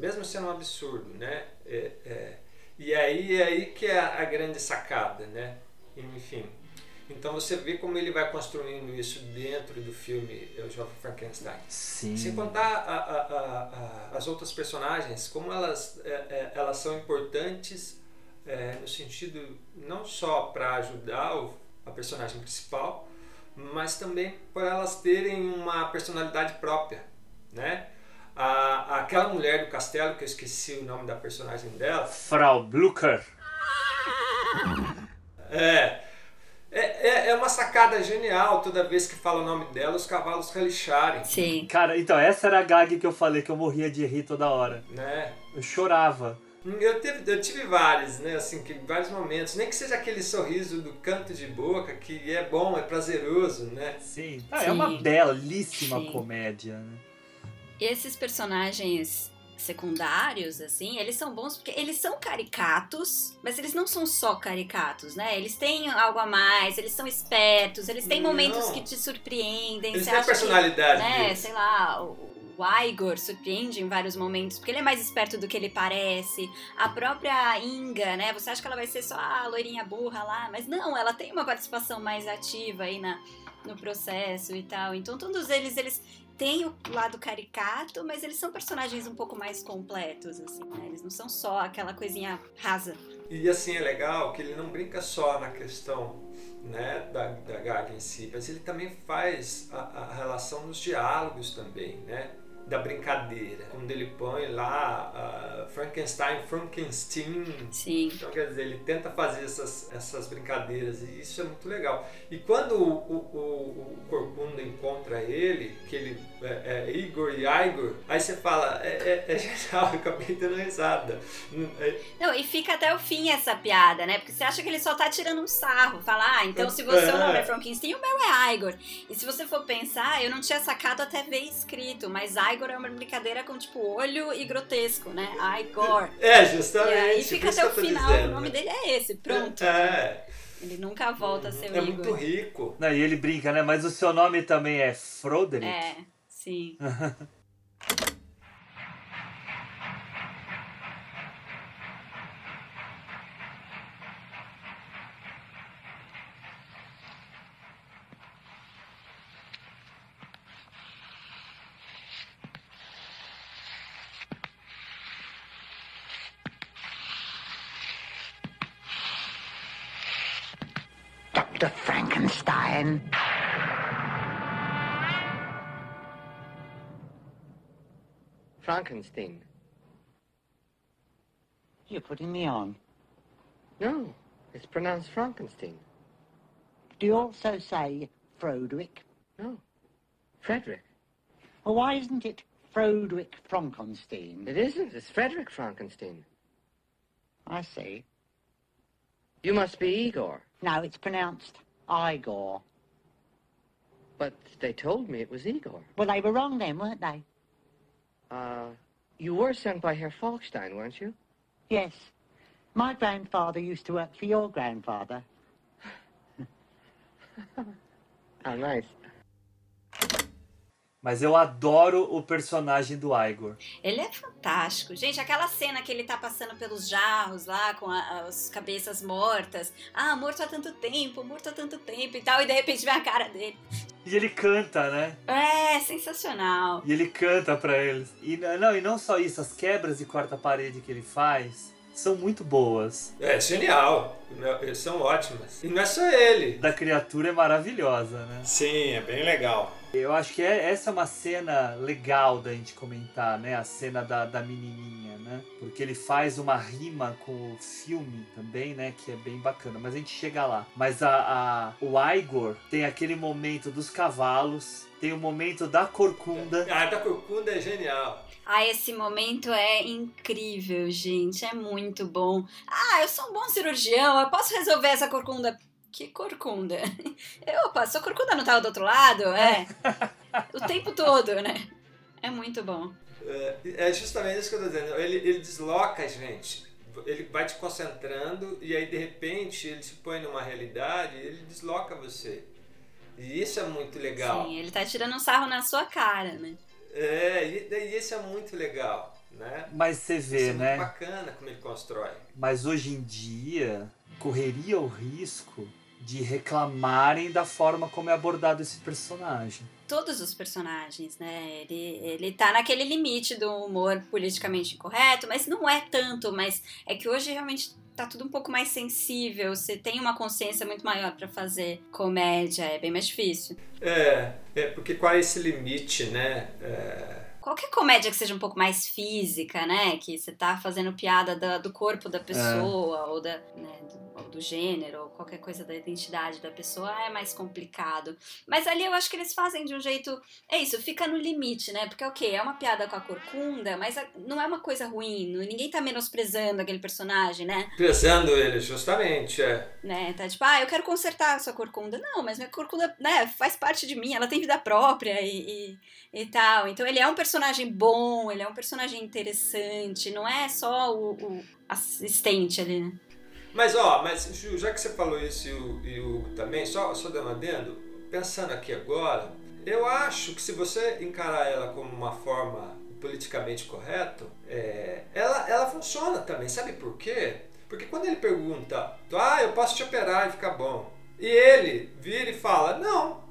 Mesmo sendo um absurdo, né? É, é, e aí é aí que é a, a grande sacada, né? Enfim. Então você vê como ele vai construindo isso dentro do filme O Jovem Frankenstein. Sim. Sem contar a- a- a- a- as outras personagens, como elas, é, é, elas são importantes é, no sentido não só para ajudar o- a personagem principal, mas também por elas terem uma personalidade própria, né? A, aquela mulher do castelo, que eu esqueci o nome da personagem dela, Frau Blucher. é, é, é- é uma sacada genial toda vez que fala o nome dela, os cavalos relicharem, Sim. Cara, então, essa era a gag que eu falei, que eu morria de rir toda hora. né? Eu chorava. Eu tive, eu tive vários, né? Assim, que, vários momentos. Nem que seja aquele sorriso do canto de boca, que é bom, é prazeroso, né? Sim. Ah, é Sim. uma belíssima Sim. comédia, né? Esses personagens secundários, assim, eles são bons porque eles são caricatos, mas eles não são só caricatos, né? Eles têm algo a mais, eles são espertos, eles têm Não. momentos que te surpreendem. Eles têm a acha que, personalidade né, deles. sei lá, o, o Igor surpreende em vários momentos, porque ele é mais esperto do que ele parece. A própria Inga, né? Você acha que ela vai ser só a loirinha burra lá, mas não, ela tem uma participação mais ativa aí na, no processo e tal. Então todos eles, eles têm o lado caricato, mas eles são personagens um pouco mais completos, assim, né? Eles não são só aquela coisinha rasa. E assim é legal que ele não brinca só na questão né, da, da gag em si, mas ele também faz a, a relação nos diálogos também, né? Da brincadeira. Quando ele põe lá ah, Frankenstein, Frankenstein. Sim. Então, quer dizer, ele tenta fazer essas, essas brincadeiras e isso é muito legal. E quando o, o, o, o Corcunda encontra ele, que ele é, é Igor e Igor, aí você fala, é, é, é <laughs> genial, eu acabei dando risada. É, Não, e fica até o fim essa piada, né? Porque você acha que ele só tá tirando um sarro. Fala, ah, então se você É. o nome é Frankenstein, o meu é Igor. E se você for pensar, eu não tinha sacado até ver escrito, mas Igor é uma brincadeira com, tipo, olho e grotesco, né? Igor. É, E justamente. aí por fica até o final, dizendo, o nome né? dele é esse, pronto. É. Ele nunca volta a ser o É Igor. muito rico. Não, e ele brinca, né? Mas o seu nome também é Froderick? É, Dr. Frankenstein. Frankenstein. You're putting me on. No, it's pronounced Frankenstein. Do you also say Froderick? No, Frederick. Well, why isn't it Froderick Frankenstein? It isn't. It's Frederick Frankenstein. I see. You must be Igor. No, it's pronounced Igor. But they told me it was Igor. Well, they were wrong then, weren't they? Uh, you were sent by Herr Falkstein, weren't you? Yes. My grandfather used to work for your grandfather. How <laughs> nice. Mas eu adoro o personagem do Igor. Ele é fantástico. Gente, aquela cena que ele tá passando pelos jarros lá com a- as cabeças mortas. Ah, morto há tanto tempo, morto há tanto tempo e tal. E de repente vem a cara dele. E ele canta, né? É, sensacional. E ele canta pra eles. E não, e não só isso, as quebras de quarta parede que ele faz são muito boas. É genial. Eles são ótimas. E não é só ele. Da criatura é maravilhosa, né? Sim, é bem legal. Eu acho que é- essa é uma cena legal da gente comentar, né? A cena da, da menininha, né? Porque ele faz uma rima com o filme também, né? Que é bem bacana. Mas a gente chega lá. Mas a, a- o Igor tem aquele momento dos cavalos, tem o momento da corcunda. A da Corcunda é genial. Ah, esse momento é incrível, gente. É muito bom. Ah, eu sou um bom cirurgião. Eu posso resolver essa corcunda. Que corcunda? <laughs> Opa, sua corcunda não tava do outro lado? É. O tempo todo, né? É muito bom. É, é justamente isso que eu tô dizendo. Ele, ele desloca a gente. Ele vai te concentrando e aí de repente ele se põe numa realidade e ele desloca você. E isso é muito legal. Sim, ele tá tirando um sarro na sua cara, né? É, e, e isso é muito legal, né? Mas você Isso vê, é né? muito bacana como ele constrói. Mas hoje em dia correria o risco de reclamarem da forma como é abordado esse personagem. Todos os personagens, né? Ele, ele tá naquele limite do humor politicamente incorreto, mas não é tanto, mas é que hoje realmente tá tudo um pouco mais sensível, você tem uma consciência muito maior pra fazer comédia, é bem mais difícil. É, é porque qual é esse limite, né? É, Qualquer comédia que seja um pouco mais física, né? Que você tá fazendo piada da- do corpo da pessoa, ou, da, né, do, do gênero, ou qualquer coisa da identidade da pessoa, é mais complicado. Mas ali eu acho que eles fazem de um jeito. É isso, fica no limite, né? Porque, ok, é uma piada com a corcunda, mas não é uma coisa ruim. Ninguém tá menosprezando aquele personagem, né? pesando ele, justamente, é. né? Tá tipo, ah, eu quero consertar a sua corcunda. Não, mas minha corcunda, né, faz parte de mim, ela tem vida própria e, e, e tal. Então ele é um personagem bom, ele é um personagem interessante, não é só o, o assistente ali, né? Mas ó, mas Ju, já que você falou isso e o, e o também, só, só dando adendo, pensando aqui agora, eu acho que se você encarar ela como uma forma politicamente correta, é, ela, ela funciona também. Sabe por quê? Porque quando ele pergunta, ah, eu posso te operar e ficar bom. E ele vira e fala, não,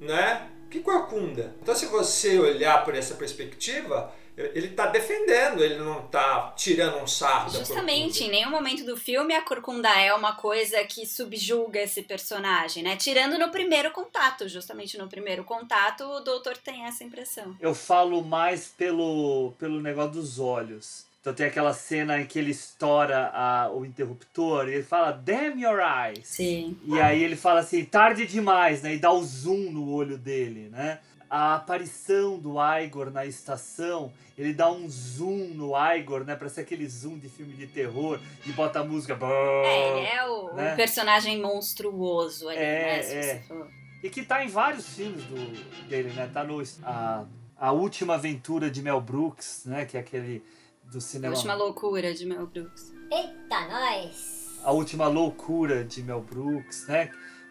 né? Que corcunda. Então se você olhar por essa perspectiva, ele está defendendo, ele não está tirando um sarro da Justamente, em nenhum momento do filme a corcunda é uma coisa que subjuga esse personagem, né? Tirando no primeiro contato, justamente no primeiro contato, o doutor tem essa impressão. Eu falo mais pelo, pelo negócio dos olhos. Então tem aquela cena em que ele estoura a- o interruptor e ele fala, damn your eyes. Sim. E aí ele fala assim, tarde demais, né? E dá o zoom no olho dele, né? A aparição do Igor na estação, ele dá um zoom no Igor, né? Pra ser aquele zoom de filme de terror e bota a música. É, ele é o, né? personagem monstruoso ali, É, né? Se é. você for. E que tá em vários filmes do, dele, né? Tá no a, a Última Aventura de Mel Brooks, né? Que é aquele do A cinema. última loucura de Mel Brooks. Eita, nós! A Última Loucura de Mel Brooks, né?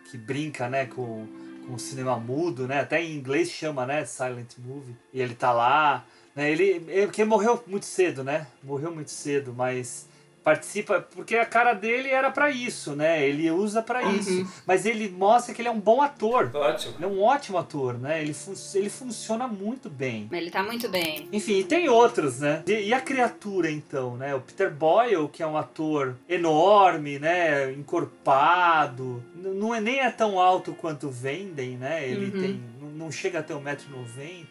Que brinca, né, com, com cinema mudo, né? Até em inglês chama, né, Silent Movie. E ele tá lá, né? Ele, ele porque morreu muito cedo, né? Morreu muito cedo, mas participa porque a cara dele era para isso, né? Ele usa para Uhum. isso, mas ele mostra que ele é um bom ator. Ótimo. Ele é um ótimo ator, né? Ele, fun ele funciona muito bem. Ele tá muito bem. Enfim, e tem outros, né? E, e a criatura, então, né? O Peter Boyle, que é um ator enorme, né? Encorpado. N- Não é, nem é tão alto quanto vendem, né? Ele Uhum. tem. não- chega a ter 1,90m,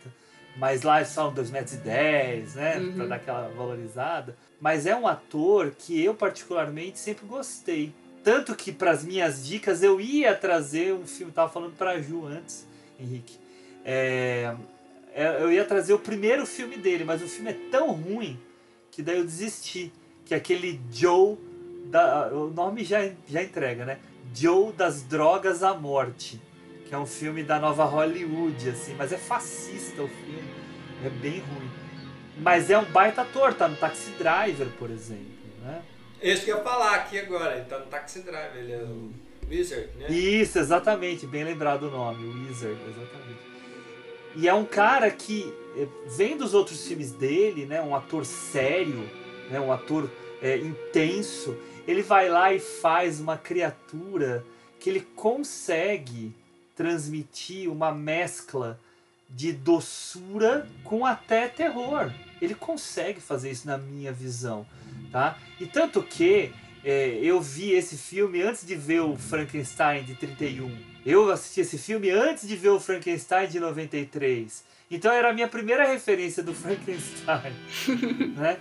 mas lá são 2,10m, né? Uhum. Pra dar aquela valorizada. Mas é um ator que eu, particularmente, sempre gostei. Tanto que, para as minhas dicas, eu ia trazer um filme. Tava falando pra Ju antes, Henrique. É, é, eu ia trazer o primeiro filme dele, mas o filme é tão ruim que daí eu desisti. Que é aquele Joe. Da, o nome já, já entrega, né? Joe das Drogas à Morte. Que é um filme da nova Hollywood, assim. Mas é fascista o filme. É bem ruim. Mas é um baita ator, tá no Taxi Driver, por exemplo, né? Esse que eu ia falar aqui agora, ele tá no Taxi Driver, ele é o Wizard, né? Isso, exatamente, bem lembrado o nome, Wizard, exatamente. E é um cara que, eh, vendo os outros filmes dele, né, um ator sério, né, um ator eh, intenso, ele vai lá e faz uma criatura que ele consegue transmitir uma mescla de doçura com até terror. Ele consegue fazer isso na minha visão, tá? E tanto que é, eu vi esse filme antes de ver o Frankenstein de 31. Eu assisti esse filme antes de ver o Frankenstein de 93. Então era a minha primeira referência do <laughs> Frankenstein, <laughs> né?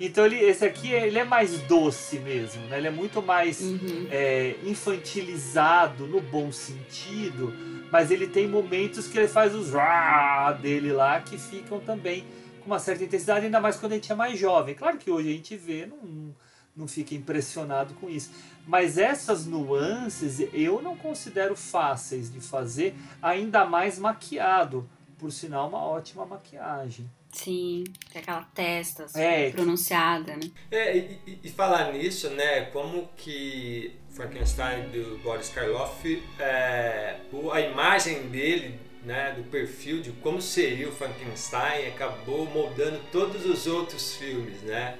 Então ele, esse aqui ele é mais doce mesmo, né? Ele é muito mais Uhum. é, infantilizado no bom sentido, mas ele tem momentos que ele faz os rá dele lá que ficam também com uma certa intensidade, ainda mais quando a gente é mais jovem. Claro que hoje a gente vê, não, não fica impressionado com isso. Mas essas nuances eu não considero fáceis de fazer, ainda mais maquiado. Por sinal, uma ótima maquiagem. Sim, tem aquela testa assim, É, pronunciada, né? É, e, e- e falar nisso, né, como que Frankenstein do Boris Karloff, é, a imagem dele, né, do perfil de como seria o Frankenstein, acabou moldando todos os outros filmes, né?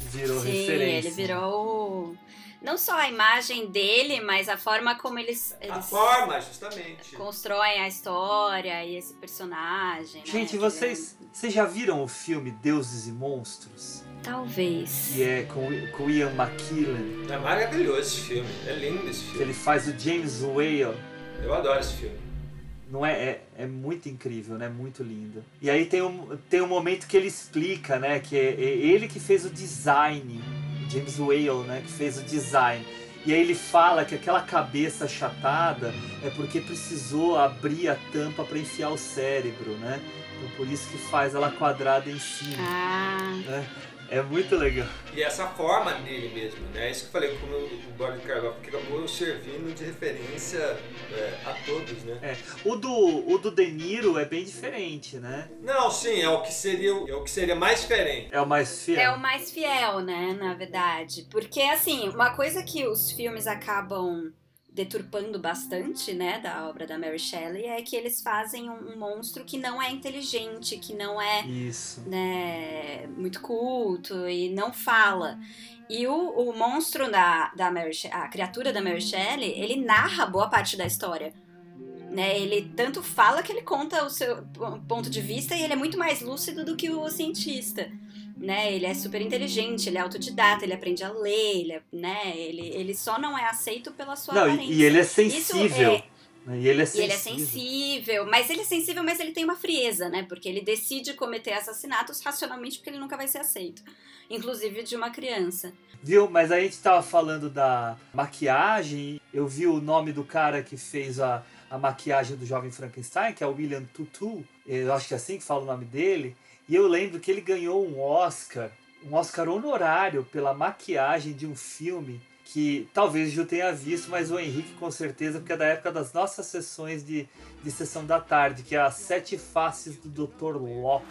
Virou Sim, referência. ele virou não só a imagem dele, mas a forma como eles, A eles forma, justamente. constroem a história e esse personagem. né? Gente, Que vocês, vocês já viram o filme Deuses e Monstros? Talvez. Que é com, com Ian McKellen. É maravilhoso esse filme, é lindo esse filme. ele faz o James Whale. Eu adoro esse filme. Não é, é, é muito incrível, né? Muito lindo. E aí tem um, tem um momento que ele explica, né? Que é, é ele que fez o design. James Whale, né? Que fez o design. E aí ele fala que aquela cabeça achatada é porque precisou abrir a tampa para enfiar o cérebro, né? Então por isso que faz ela quadrada em cima. Ah, né? É muito legal. E essa forma dele mesmo, né? Isso que eu falei, como o Boris Karloff, que acabou servindo de referência é, a todos, né? É. O do, o do De Niro é bem diferente, né? Não, sim, é o que seria, é o que seria mais diferente. É o mais fiel. é o mais fiel, né, na verdade. Porque, assim, uma coisa que os filmes acabam deturpando bastante, né, da obra da Mary Shelley é que eles fazem um, um monstro que não é inteligente, que não é Isso. né, muito culto e não fala. E o, o monstro da, da Mary a criatura da Mary Shelley, ele narra boa parte da história. Né, ele tanto fala que ele conta o seu ponto de vista e ele é muito mais lúcido do que o cientista. Né, ele é super inteligente, ele é autodidata, ele aprende a ler, ele, é- né, ele, ele só não é aceito pela sua Não, aparência. e, ele é Isso sensível. é- né? E ele é e sensível. ele é sensível, mas ele é sensível, mas ele tem uma frieza, né? Porque ele decide cometer assassinatos racionalmente porque ele nunca vai ser aceito. Inclusive de uma criança. Viu? Mas a gente tava falando da maquiagem. Eu vi o nome do cara que fez a, a maquiagem do Jovem Frankenstein, que é o William Tutu. Eu acho que é assim que fala o nome dele. E eu lembro que ele ganhou um Oscar, um Oscar honorário pela maquiagem de um filme que talvez Ju tenha visto, mas o Henrique com certeza, porque é da época das nossas sessões de, de sessão da tarde, que é As Sete Faces do Dr. Locke.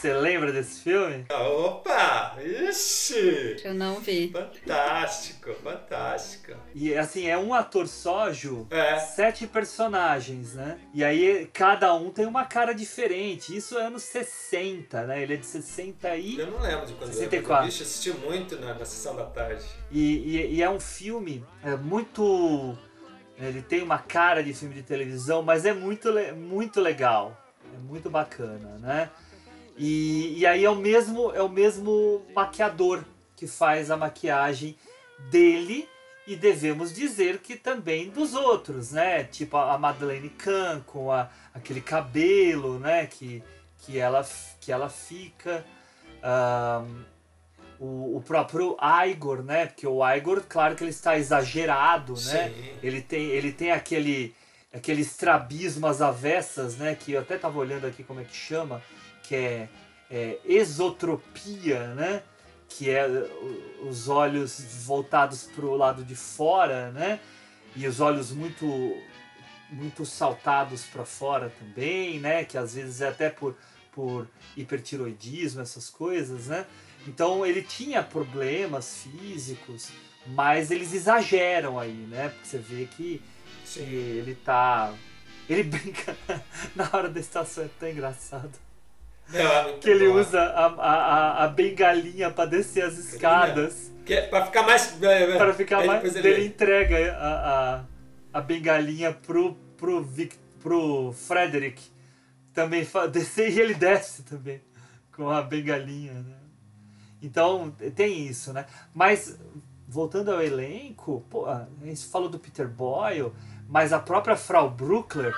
Você lembra desse filme? Opa! Ixi! Eu não vi. Fantástico, fantástico. E assim, é um ator só, Ju, É. sete personagens, né? E aí cada um tem uma cara diferente. Isso é anos 60, né? Ele é de 60 e. Eu não lembro de quando 64. eu assisti muito na, na sessão da tarde. E, e- e é um filme é muito. Ele tem uma cara de filme de televisão, mas é muito, muito legal. É muito bacana, né? E, e aí é o mesmo é o mesmo maquiador que faz a maquiagem dele e devemos dizer que também dos outros, né? Tipo a Madeleine Kahn com a, aquele cabelo, né? Que, que, ela, que ela fica. Ahn, o, o próprio Igor, né? Porque o Igor, claro que ele está exagerado, né? Sim. Ele tem, ele tem aquele, aquele estrabismo às avessas, né? Que eu até tava olhando aqui como é que chama, que é, é esotropia, né? Que é os olhos voltados para o lado de fora, né? E os olhos muito muito saltados para fora também, né? Que às vezes é até por, por hipertiroidismo, essas coisas, né? Então ele tinha problemas físicos, mas eles exageram aí, né? Porque você vê que, que ele tá. Ele <laughs> brinca <laughs> na hora da estação, é tão engraçado. É Que ele bom. usa a, a, a- a bengalinha para descer as escadas. Que é pra ficar mais. é, Para ficar Aí mais. Ele... ele- entrega a, a, a bengalinha pro, pro, Vic, pro Frederick também <laughs> descer e ele desce também com a bengalinha, né? Então tem isso, né? Mas voltando ao elenco, pô, a gente falou do Peter Boyle, mas a própria Frau Bruckler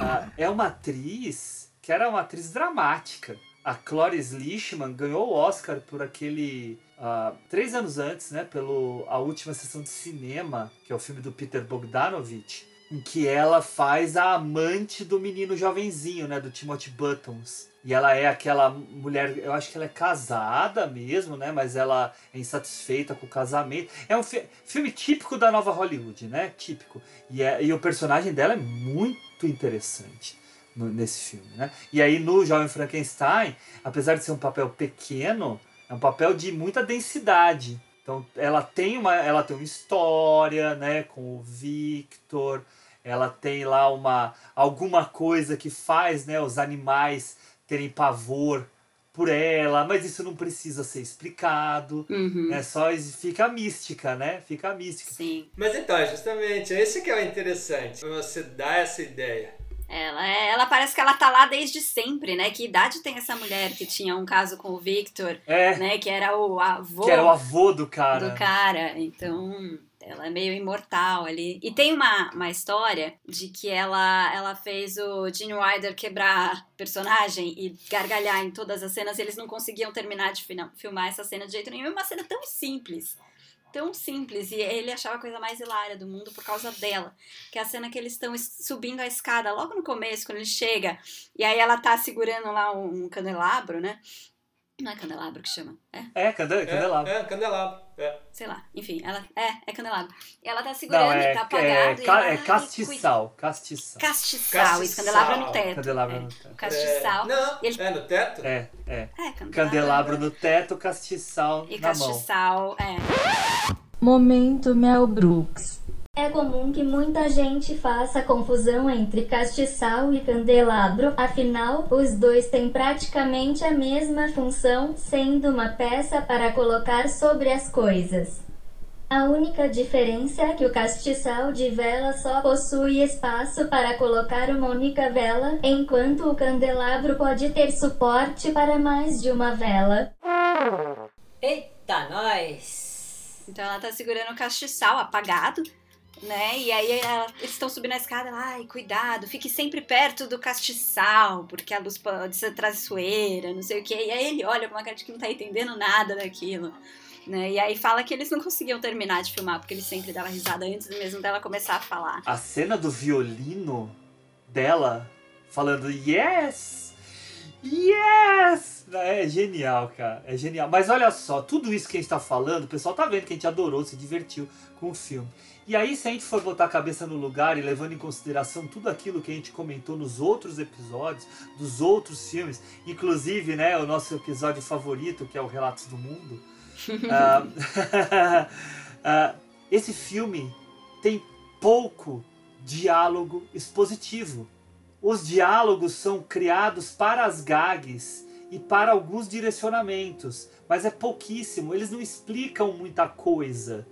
ah, é uma atriz que era uma atriz dramática. A Cloris Leachman ganhou o Oscar por aquele. ah, três anos antes, né? Pelo A Última Sessão de Cinema, que é o filme do Peter Bogdanovich, em que ela faz a amante do menino jovenzinho, né? Do Timothy Buttons. E ela é aquela mulher, eu acho que ela é casada mesmo, né? Mas ela é insatisfeita com o casamento. É um fi- filme típico da nova Hollywood, né? Típico. E, é- e o personagem dela é muito interessante no- nesse filme, né? E aí no Jovem Frankenstein, apesar de ser um papel pequeno, é um papel de muita densidade. Então ela tem uma, ela tem uma história, né? Com o Victor. Ela tem lá uma alguma coisa que faz, né? Os animais terem pavor por ela, mas isso não precisa ser explicado. Uhum. É só fica mística, né? Fica mística. Sim. Mas então, justamente, é esse que é o interessante. Você dá essa ideia. Ela, é- ela parece que ela tá lá desde sempre, né? Que idade tem essa mulher que tinha um caso com o Victor, É, né? Que era o avô que era o avô do cara. do cara. Então, ela é meio imortal ali. E tem uma, uma história de que ela, ela fez o Gene Wilder quebrar personagem e gargalhar em todas as cenas. E eles não conseguiam terminar de filmar essa cena de jeito nenhum. É uma cena tão simples. Tão simples. E ele achava a coisa mais hilária do mundo por causa dela. Que é a cena que eles estão es- subindo a escada, logo no começo, quando ele chega. E aí ela tá segurando lá um candelabro, né? Não é candelabro que chama? É? É, cande- candelabro. É, é candelabro. É. sei lá, enfim, ela é, é candelabro. E ela tá segurando Não, é, e tá é, apagado. e ca- ela, é "Ai, castiçal. Castiçal. cuida." Castiçal, isso, candelabro é no teto. Candelabro é. no teto. Castiçal. É, não, E ele- é no teto? É, é. É, candelabro. Candelabro no teto, castiçal E na mão. castiçal, é. Momento Mel Brooks. É comum que muita gente faça confusão entre castiçal e candelabro, afinal, os dois têm praticamente a mesma função, sendo uma peça para colocar sobre as coisas. A única diferença é que o castiçal de vela só possui espaço para colocar uma única vela, enquanto o candelabro pode ter suporte para mais de uma vela. Eita, nós! Então ela tá segurando o castiçal apagado, né? E aí ela- eles estão subindo a escada, ela, ai, cuidado, fique sempre perto do castiçal, porque a luz pode ser traiçoeira, não sei o quê. E aí ele olha com uma cara de que não tá entendendo nada daquilo. Né? E aí fala que eles não conseguiam terminar de filmar, porque ele sempre dava risada antes mesmo dela começar a falar. A cena do violino dela falando yes, Yes! É genial, cara. É genial. Mas olha só, tudo isso que a gente tá falando, o pessoal tá vendo que a gente adorou, se divertiu com o filme. E aí, se a gente for botar a cabeça no lugar e levando em consideração tudo aquilo que a gente comentou nos outros episódios, dos outros filmes, inclusive, né, o nosso episódio favorito, que é o Relatos do Mundo, <laughs> ah, <laughs> ah, esse filme tem pouco diálogo expositivo. Os diálogos são criados para as gags e para alguns direcionamentos, mas é pouquíssimo, eles não explicam muita coisa.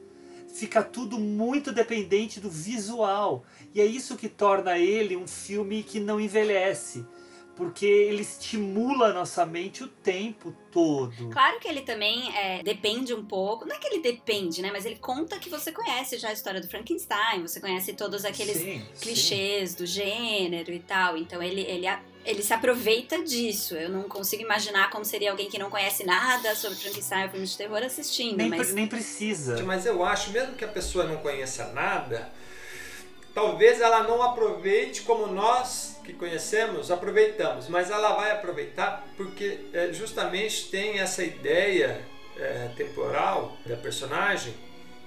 Fica tudo muito dependente do visual, e é isso que torna ele um filme que não envelhece porque ele estimula a nossa mente o tempo todo. Claro que ele também é, depende um pouco, não é que ele depende, né? Mas ele conta que você conhece já a história do Frankenstein, você conhece todos aqueles Sim, clichês do gênero e tal. Então ele, ele, ele se aproveita disso. Eu não consigo imaginar como seria alguém que não conhece nada sobre Frankenstein ou filme de terror assistindo. Nem, mas... pre- nem precisa. Mas eu acho, mesmo que a pessoa não conheça nada, talvez ela não aproveite como nós que conhecemos aproveitamos, mas ela vai aproveitar porque é, justamente tem essa ideia é, temporal da personagem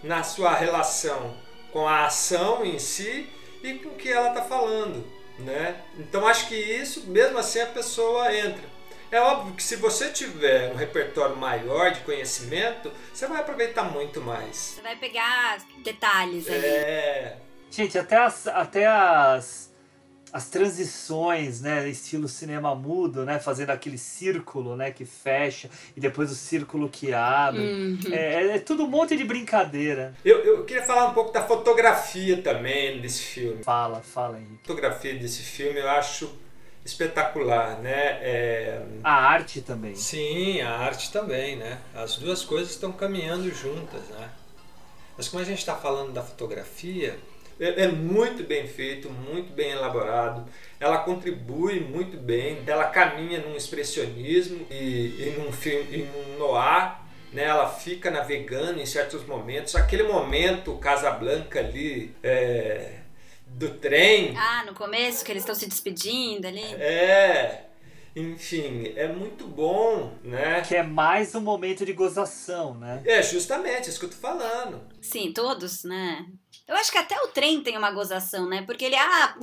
na sua relação com a ação em si e com o que ela está falando, né? Então acho que isso, mesmo assim, a pessoa entra. É óbvio que se você tiver um repertório maior de conhecimento, você vai aproveitar muito mais. Você vai pegar detalhes ali. É. Gente, até as, até as, as transições, né, estilo cinema mudo, né, fazendo aquele círculo, né, que fecha e depois o círculo que abre. Uhum. É, é tudo um monte de brincadeira. Eu, eu queria falar um pouco da fotografia também desse filme. Fala, fala, Henrique. A fotografia desse filme eu acho espetacular, né? É... A arte também. Sim, a arte também, né? As duas coisas estão caminhando juntas, né? Mas como a gente está falando da fotografia, é, é muito bem feito, muito bem elaborado. Ela contribui muito bem. Ela caminha num expressionismo e, e num filme, e num noir. Né, ela fica navegando em certos momentos. Aquele momento Casablanca ali é, do trem. Ah, no começo, que eles estão se despedindo ali. É. Enfim, é muito bom, né? Que é mais um momento de gozação, né? É, justamente, isso que eu tô falando. Sim, todos, né? Eu acho que até o trem tem uma gozação, né? Porque ele, ah,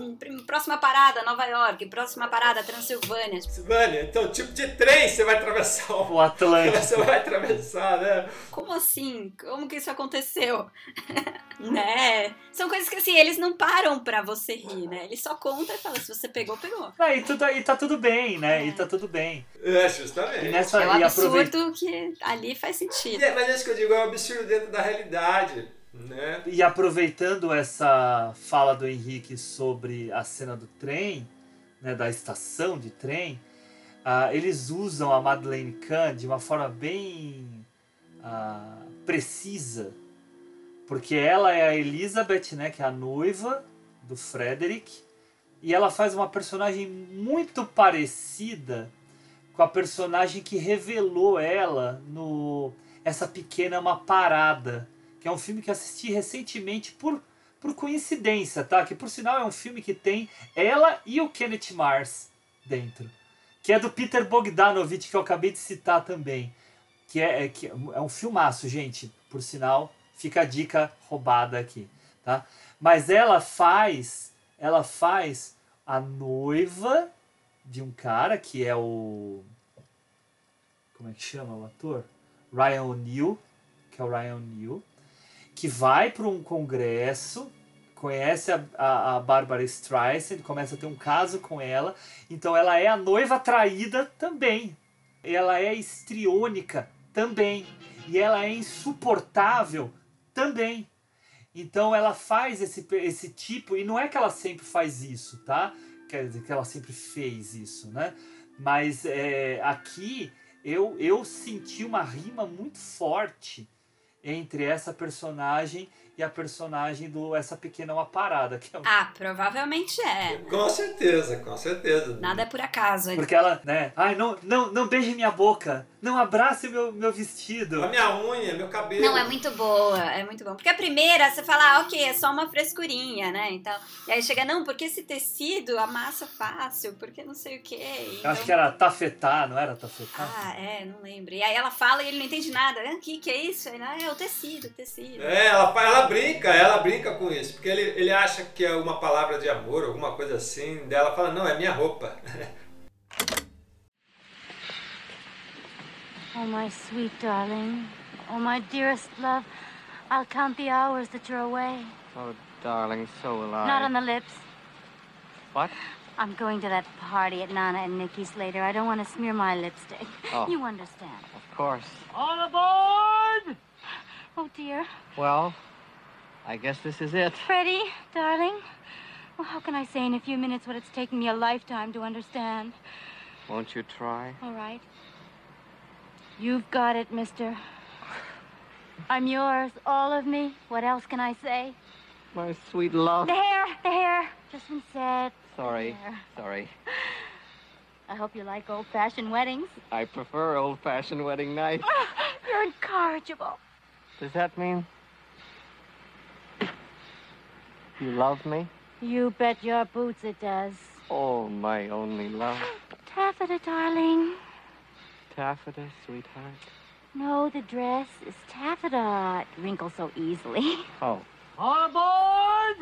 próxima parada, Nova York, próxima parada, Transilvânia. Transilvânia, então, tipo de trem você vai atravessar o, o Atlântico. <laughs> Você vai atravessar, né? Como assim? Como que isso aconteceu? <laughs> né? São coisas que, assim, eles não param pra você rir, né? Eles só contam e falam, se você pegou, pegou. Ah, e, tudo, e tá tudo bem, né? É. E tá tudo bem. É, justamente. E nessa, é um absurdo aproveita... que ali faz sentido. É, mas é isso que eu digo, é um absurdo dentro da realidade. Né? E aproveitando essa fala do Henrique sobre a cena do trem, né, da estação de trem, uh, eles usam a Madeleine Kahn de uma forma bem uh, precisa, porque ela é a Elizabeth, né, que é a noiva do Frederick, e ela faz uma personagem muito parecida com a personagem que revelou ela no essa pequena é uma parada é um filme que assisti recentemente por, por coincidência, tá? Que por sinal é um filme que tem ela e o Kenneth Mars dentro. Que é do Peter Bogdanovich, que eu acabei de citar também. Que é, é, que é um filmaço, gente. Por sinal, fica a dica roubada aqui, tá? Mas ela faz, ela faz a noiva de um cara que é o como é que chama o ator? Ryan O'Neill, que é o Ryan O'Neill que vai para um congresso, conhece a, a, a Barbara Streisand, começa a ter um caso com ela, então ela é a noiva traída também. Ela é histriônica também. E ela é insuportável também. Então ela faz esse, esse tipo, e não é que ela sempre faz isso, tá? Quer dizer que ela sempre fez isso, né? Mas é, aqui eu, eu senti uma rima muito forte entre essa personagem e a personagem do Essa Pequena Uma Parada. Que é. Ah, provavelmente é. Com certeza, com certeza. Nada é por acaso. Porque ela, né? Ai, não, não, não beije minha boca. Não abrace meu, meu vestido. A minha unha, meu cabelo. Não, é muito boa, é muito bom. Porque a primeira, você fala, ah, ok, é só uma frescurinha, né? Então, e aí chega, não, porque esse tecido amassa fácil, porque não sei o quê. Então, acho que era tafetá, não era tafetá? Ah, é, não lembro. E aí ela fala e ele não entende nada. O que, que é isso? Ele, ah, é o tecido, o tecido. É, ela, ela brinca, ela brinca com isso, porque ele, ele acha que é uma palavra de amor, alguma coisa assim. Daí ela fala, não, é minha roupa. <laughs> Oh, my sweet darling. Oh, my dearest love. I'll count the hours that you're away. Oh, darling, so will I. Not on the lips. What? I'm going to that party at Nana and Nikki's later. I don't want to smear my lipstick. Oh. You understand. Of course. All aboard! Oh, dear. Well, I guess this is it. Freddie, darling. Well, how can I say in a few minutes what it's taken me a lifetime to understand? Won't you try? All right. You've got it, mister. I'm yours, all of me. What else can I say? My sweet love. The hair, the hair. Just been said. Sorry. Sorry. <laughs> I hope you like old-fashioned weddings. I prefer old-fashioned wedding nights. <laughs> You're incorrigible. Does that mean you love me? You bet your boots it does. Oh, my only love. <gasps> Taffeta, darling. Taffeta, sweetheart. No, the dress is taffeta. It wrinkles so easily. <laughs> Oh. All aboard!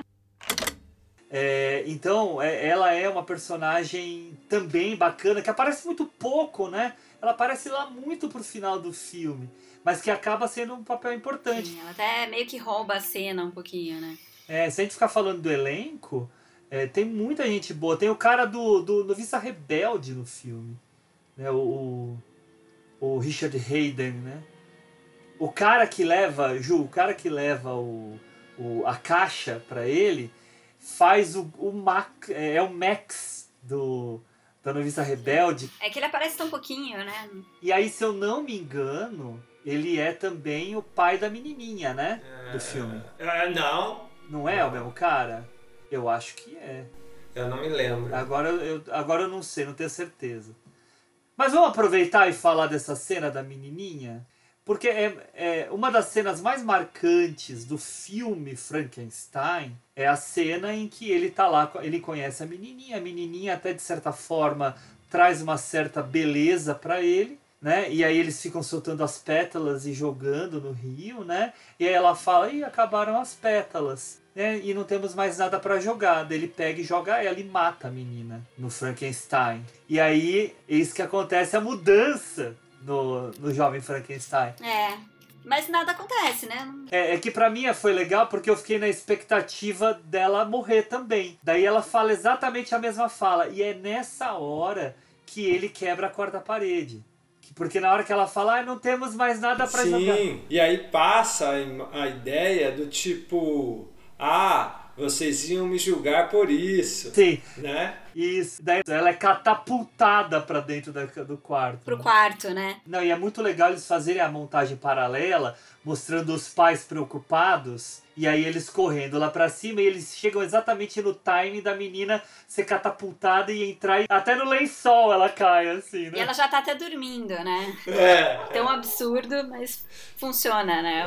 É, então, é- ela é uma personagem também bacana, que aparece muito pouco, né? Ela aparece lá muito pro final do filme, mas que acaba sendo um papel importante. Sim, ela até meio que rouba a cena um pouquinho, né? É, se a gente ficar falando do elenco, é, tem muita gente boa. Tem o cara do, do Noviça Rebelde no filme, né? O, o, o Richard Hayden, né? O cara que leva, Ju, o cara que leva o, o, a caixa pra ele faz o, o Mac, é, é o Max do da Noviça Rebelde. É que ele aparece tão pouquinho, né? E aí, se eu não me engano, ele é também o pai da menininha, né? Do filme. É, não, Não é o mesmo cara? Eu acho que é. eu não me lembro. Agora eu, agora eu não sei, não tenho certeza. Mas vamos aproveitar e falar dessa cena da menininha? Porque é, é uma das cenas mais marcantes do filme Frankenstein é a cena em que ele tá lá, ele conhece a menininha, a menininha até de certa forma traz uma certa beleza para ele, né? E aí eles ficam soltando as pétalas e jogando no rio, né? E aí ela fala: "Ih, acabaram as pétalas". Né? E não temos mais nada para jogar. Daí ele pega e joga ela e mata a menina no Frankenstein. E aí, eis que acontece a mudança no, no jovem Frankenstein. É. Mas nada acontece, né? É, é que pra mim foi legal porque eu fiquei na expectativa dela morrer também. Daí ela fala exatamente a mesma fala. E é nessa hora que ele quebra a quarta parede. Que- Porque na hora que ela fala, ah, não temos mais nada pra jogar. Sim, e aí passa a ideia do tipo, ah, vocês iam me julgar por isso. Sim. Né? Isso. Daí ela é catapultada pra dentro da- do quarto. Pro quarto, né? Não, e é muito legal eles fazerem a montagem paralela, mostrando os pais preocupados, e aí eles correndo lá pra cima, e eles chegam exatamente no timing da menina ser catapultada e entrar. e Até no lençol ela cai, assim, E né? ela já tá até dormindo, né? É. Tão absurdo, mas funciona, né?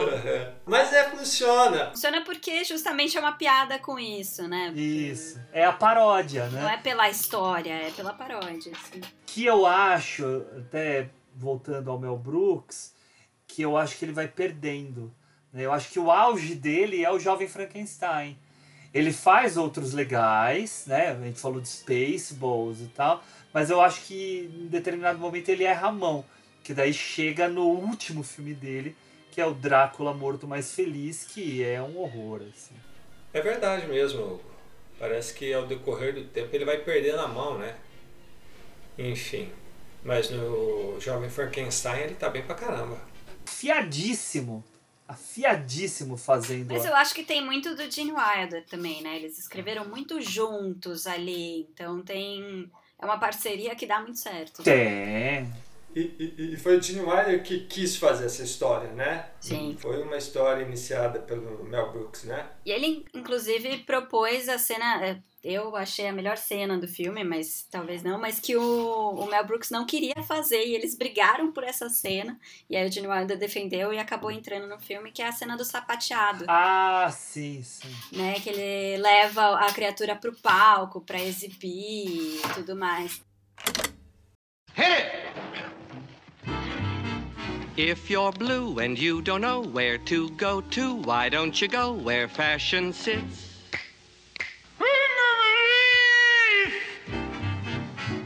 Mas é, funciona. Funciona porque justamente é uma piada com isso, né? Isso. É a paródia, né? Não é pela história, é pela paródia. Assim. que eu acho, até voltando ao Mel Brooks, que eu acho que ele vai perdendo. né? Eu acho que o auge dele é o Jovem Frankenstein. Ele faz outros legais, né? A gente falou de Spaceballs e tal, mas eu acho que em determinado momento ele erra a mão. Que daí chega no último filme dele, que é o Drácula Morto Mais Feliz, que é um horror, assim. É verdade mesmo. Parece que ao decorrer do tempo ele vai perdendo a mão, né? Enfim. Mas no Jovem Frankenstein ele tá bem pra caramba. Afiadíssimo. Afiadíssimo fazendo. Mas eu acho que tem muito do Gene Wilder também, né? Eles escreveram muito juntos ali, então tem. É uma parceria que dá muito certo. Tem. E e, foi o Gene Wilder que quis fazer essa história, né? Sim. Foi uma história iniciada pelo Mel Brooks, né? E ele, inclusive, propôs a cena. é, Eu achei a melhor cena do filme, mas talvez não, mas que o, o Mel Brooks não queria fazer e eles brigaram por essa cena. E aí o Gene Wilder defendeu e acabou entrando no filme, que é a cena do sapateado. Ah, sim, sim. Né, que ele leva a criatura pro palco pra exibir e tudo mais. If you're blue and you don't know where to go to, why don't you go where fashion sits?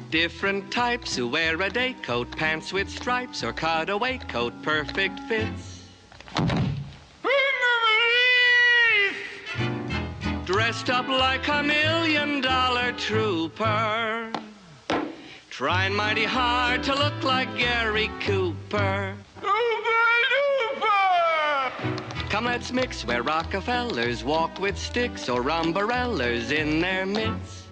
Different types who wear a day coat, pants with stripes, or cutaway coat, perfect fits. Dressed up like a million dollar trooper. Trying mighty hard to look like Gary Cooper. Come, let's mix where Rockefellers walk with sticks or umbrellas in their midst.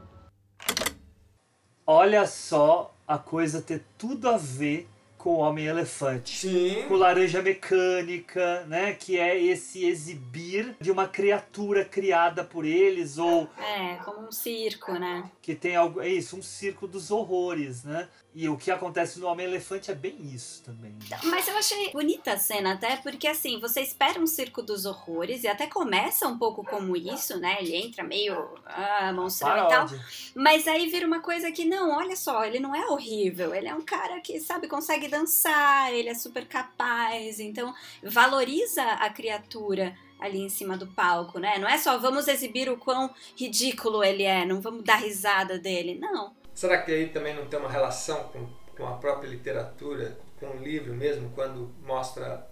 Olha só a coisa ter tudo a ver com o Homem-Elefante. Sim. Com Laranja Mecânica, né? Que é esse exibir de uma criatura criada por eles ou É, como um circo, né? que tem algo. É isso, um circo dos horrores, né? E o que acontece no Homem-Elefante é bem isso também. né? Mas eu achei bonita a cena, até porque assim, você espera um circo dos horrores e até começa um pouco como isso, né? Ele entra meio ah, monstrão e tal. Mas aí vira uma coisa que, não, olha só, ele não é horrível. Ele é um cara que, sabe, consegue dançar, ele é super capaz. Então, valoriza a criatura ali em cima do palco, né? Não é só vamos exibir o quão ridículo ele é, não vamos dar risada dele. Não. Será que aí também não tem uma relação com, com a própria literatura, com o livro mesmo, quando mostra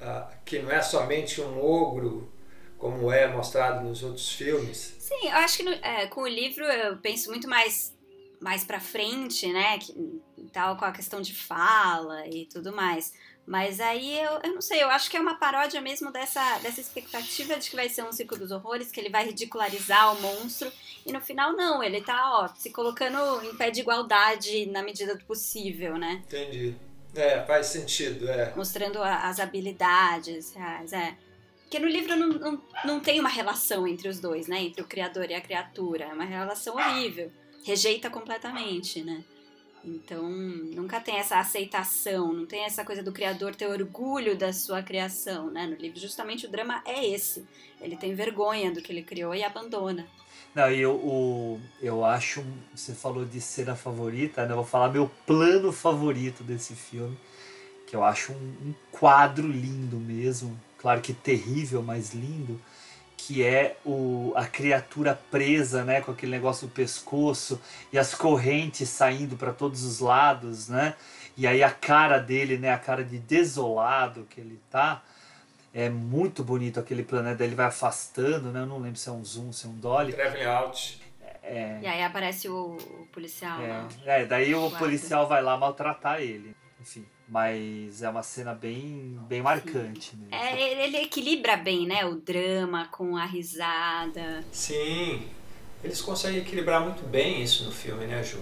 que não é somente um ogro, como é mostrado nos outros filmes? Sim, eu acho que no- é, com o livro eu penso muito mais mais para frente, né, que, tal com a questão de fala e tudo mais. Mas aí eu, eu não sei, eu acho que é uma paródia mesmo dessa, dessa expectativa de que vai ser um circo dos horrores, que ele vai ridicularizar o monstro, e no final não, ele tá, ó, se colocando em pé de igualdade na medida do possível, né? Entendi. É, faz sentido, é. Mostrando as habilidades reais, é. Porque no livro não, não, não tem uma relação entre os dois, né? Entre o criador e a criatura. É uma relação horrível. Rejeita completamente, né? Então, nunca tem essa aceitação, não tem essa coisa do criador ter orgulho da sua criação, né? No livro, justamente o drama é esse. Ele tem vergonha do que ele criou e abandona. Não, eu, o, eu acho. Você falou de cena favorita, né? Eu vou falar meu plano favorito desse filme. Que eu acho um, um quadro lindo mesmo. Claro que terrível, mas lindo. Que é o, a criatura presa, né? Com aquele negócio no pescoço e as correntes saindo para todos os lados, né? E aí a cara dele, né? A cara de desolado que ele tá. É muito bonito aquele plano? Daí ele vai afastando, né? Eu não lembro se é um zoom, se é um dolly. Traveling out. É, E aí aparece o, o policial lá. é, é, daí o Guarda. policial vai lá maltratar ele. Enfim, mas é uma cena bem, bem marcante mesmo. É, ele equilibra bem, né? O drama com a risada. Sim, eles conseguem equilibrar muito bem isso no filme, né, Ju?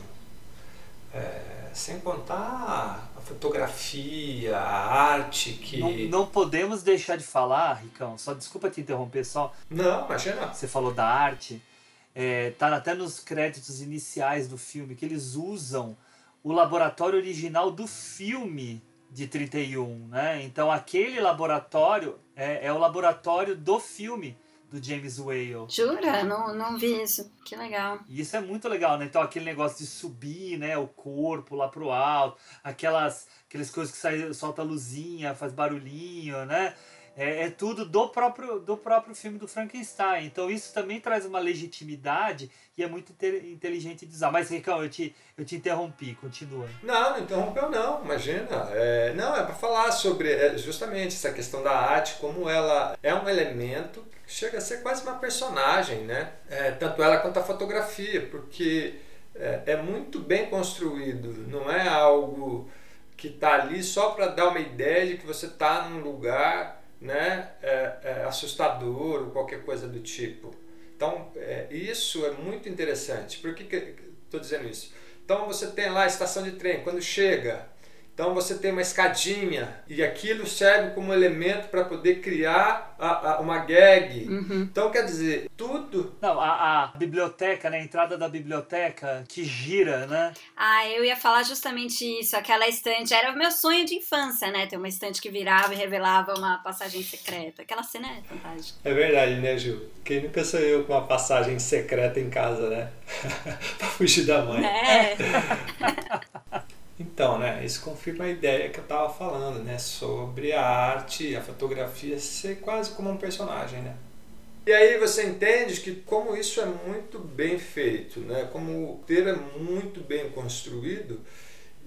É, sem contar a fotografia, a arte que. Não, não podemos deixar de falar, Ricão, só desculpa te interromper só. Não, imagina. Você falou da arte. É, tá até nos créditos iniciais do filme que eles usam o laboratório original do filme de 31, né? Então aquele laboratório é, é o laboratório do filme do James Whale. Jura? Não, não vi isso. Que legal. E isso é muito legal, né? Então aquele negócio de subir, né, o corpo lá pro alto, aquelas aquelas coisas que sai, solta luzinha, faz barulhinho, né? É, é tudo do próprio do próprio filme do Frankenstein. Então isso também traz uma legitimidade e é muito inte- inteligente de usar. Mas Ricão, eu te eu te interrompi, continua. Não, não interrompeu não, imagina. É, não, é para falar sobre é, justamente essa questão da arte, como ela é um elemento que chega a ser quase uma personagem, né? É, tanto ela quanto a fotografia, porque é, é muito bem construído, não é algo que está ali só para dar uma ideia de que você está num lugar né, é, é, assustador ou qualquer coisa do tipo. Então, é, isso é muito interessante. Por que estou dizendo isso? Então, você tem lá a estação de trem, quando chega Então você tem uma escadinha e aquilo serve como elemento para poder criar a, a, uma gag. Uhum. Então quer dizer, tudo. Não, a, a biblioteca, né? A entrada da biblioteca que gira, né? Ah, eu ia falar justamente isso, aquela estante. Era o meu sonho de infância, né? Ter uma estante que virava e revelava uma passagem secreta. Aquela cena é fantástica. É verdade, né, Gil? Quem nunca sonhou com uma passagem secreta em casa, né? <laughs> pra fugir da mãe. É. <laughs> Então, né, isso confirma a ideia que eu estava falando, né, sobre a arte, a fotografia ser quase como um personagem, né? E aí você entende que como isso é muito bem feito, né, como o roteiro é muito bem construído,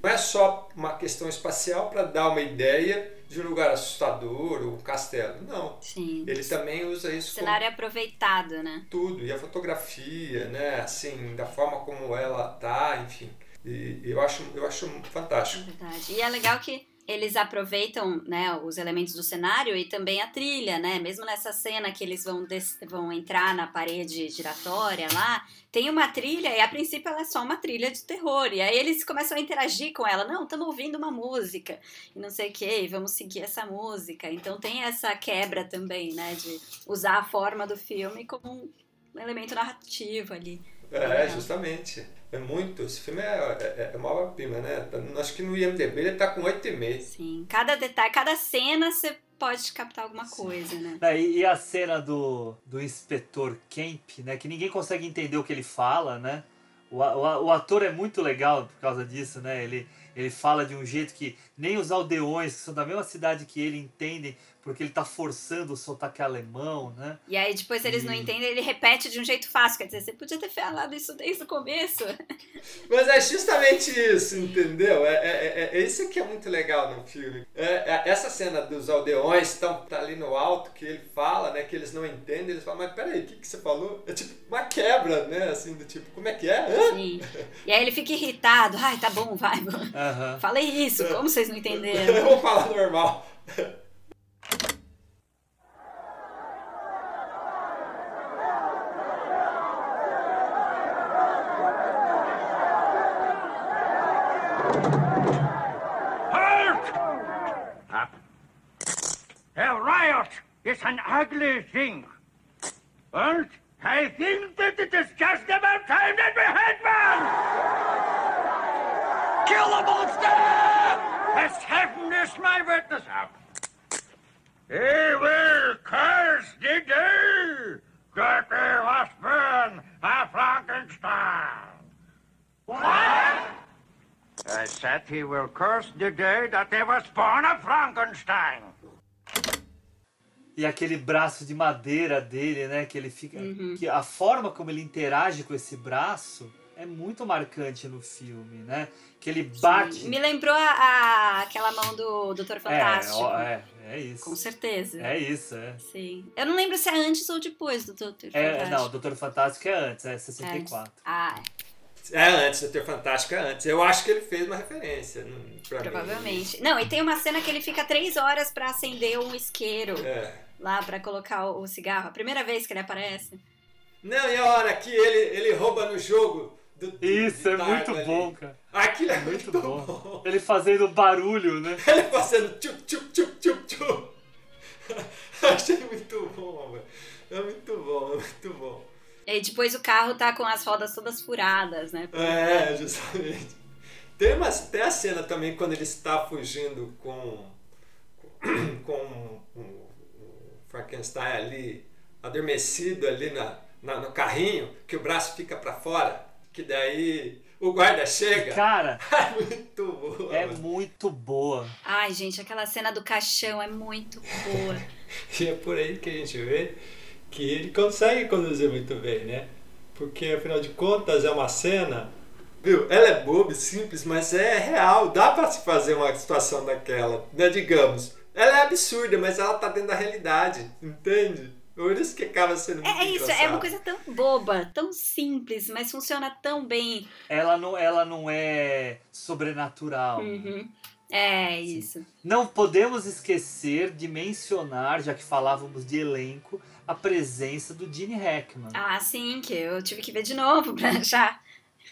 não é só uma questão espacial para dar uma ideia de um lugar assustador ou um castelo, não. Sim. Ele também usa isso O cenário é aproveitado, né? tudo e a fotografia, né, assim, da forma como ela tá, enfim. E eu acho, eu acho fantástico. Verdade. E é legal que eles aproveitam né, os elementos do cenário e também a trilha, né? Mesmo nessa cena que eles vão, vão entrar na parede giratória lá, tem uma trilha e a princípio ela é só uma trilha de terror. E aí eles começam a interagir com ela. Não, estamos ouvindo uma música e não sei o que, vamos seguir essa música. Então tem essa quebra também, né? De usar a forma do filme como um elemento narrativo ali. É, justamente. É muito. Esse filme é, é, é uma obra-prima, né? Acho que no IMDB ele tá com 8,5. Sim, cada detalhe, cada cena você pode captar alguma coisa, né? Né, E, e a cena do, do inspetor Kemp, né? Que ninguém consegue entender o que ele fala, né? O, o, o ator é muito legal por causa disso, né? Ele, ele fala de um jeito que nem os aldeões, que são da mesma cidade que ele, entendem, porque ele tá forçando o sotaque alemão, né? E aí depois eles não E- entendem, ele repete de um jeito fácil. Quer dizer, você podia ter falado isso desde o começo. <laughs> Mas é justamente isso, entendeu? É, é, é, é isso que é muito legal no filme. É, é- essa cena dos aldeões estão tá ali no alto, que ele fala, né? Que eles não entendem, eles falam, mas peraí, o que, que você falou? É tipo uma quebra, né? Assim, do tipo, como é que é? Hã? Sim. E aí ele fica irritado. Ai, tá bom, vai. Aham. Falei isso, como vocês não entenderam? <laughs> Eu vou falar normal. Ugly thing. And I think that it is just about time that we had one! Kill the monster! As heaven is my witness. Up. He will curse the day that was born a Frankenstein. What? I said he will curse the day that there was born a Frankenstein. E aquele braço de madeira dele, né? Que ele fica. Uhum. Que a forma como ele interage com esse braço é muito marcante no filme, né? Que ele bate. Me lembrou a, a- aquela mão do Doutor Fantástico. É, é, é isso. Com certeza. É isso, é. Sim. Eu não lembro se é antes ou depois do Doutor É, Fantástico. não, Doutor Fantástico é antes, é É antes. 64. Ah, É antes, Doutor Fantástico é antes. Eu acho que ele fez uma referência. pra mim. provavelmente. Não, e tem uma cena que ele fica três horas pra acender um isqueiro É. lá pra colocar o, o cigarro. A primeira vez que ele aparece. Não, e a hora que ele, ele rouba no jogo. Do, do- Isso, de é muito ali. bom, cara. Aquilo é Muito muito bom. bom. Ele fazendo barulho, né? <laughs> Ele fazendo tchup, tchup, tchup, tchup, tchup. <laughs> Achei muito bom, velho. É muito bom, é muito bom. E depois o carro tá com as rodas todas furadas, né? É, justamente. Tem, uma, tem a cena também quando ele está fugindo com, com o, o Frankenstein ali, adormecido ali na, na- no carrinho, que o braço fica pra fora, que daí o guarda chega. Cara, <laughs> É muito boa. é mano. muito boa. Ai, gente, aquela cena do caixão é muito boa. <laughs> E é por aí que a gente vê que ele consegue conduzir muito bem, né? Porque afinal de contas é uma cena. Viu? Ela é boba simples, mas é real. Dá pra se fazer uma situação daquela, né? Digamos. Ela é absurda, mas ela tá dentro da realidade, entende? Por isso que acaba sendo muito É, é isso, é engraçado. uma coisa tão boba, tão simples, mas funciona tão bem. Ela não, ela não é sobrenatural. Uhum. É isso. Não podemos esquecer de mencionar, já que falávamos de elenco, a presença do Gene Hackman. Ah, sim, que eu tive que ver de novo pra achar.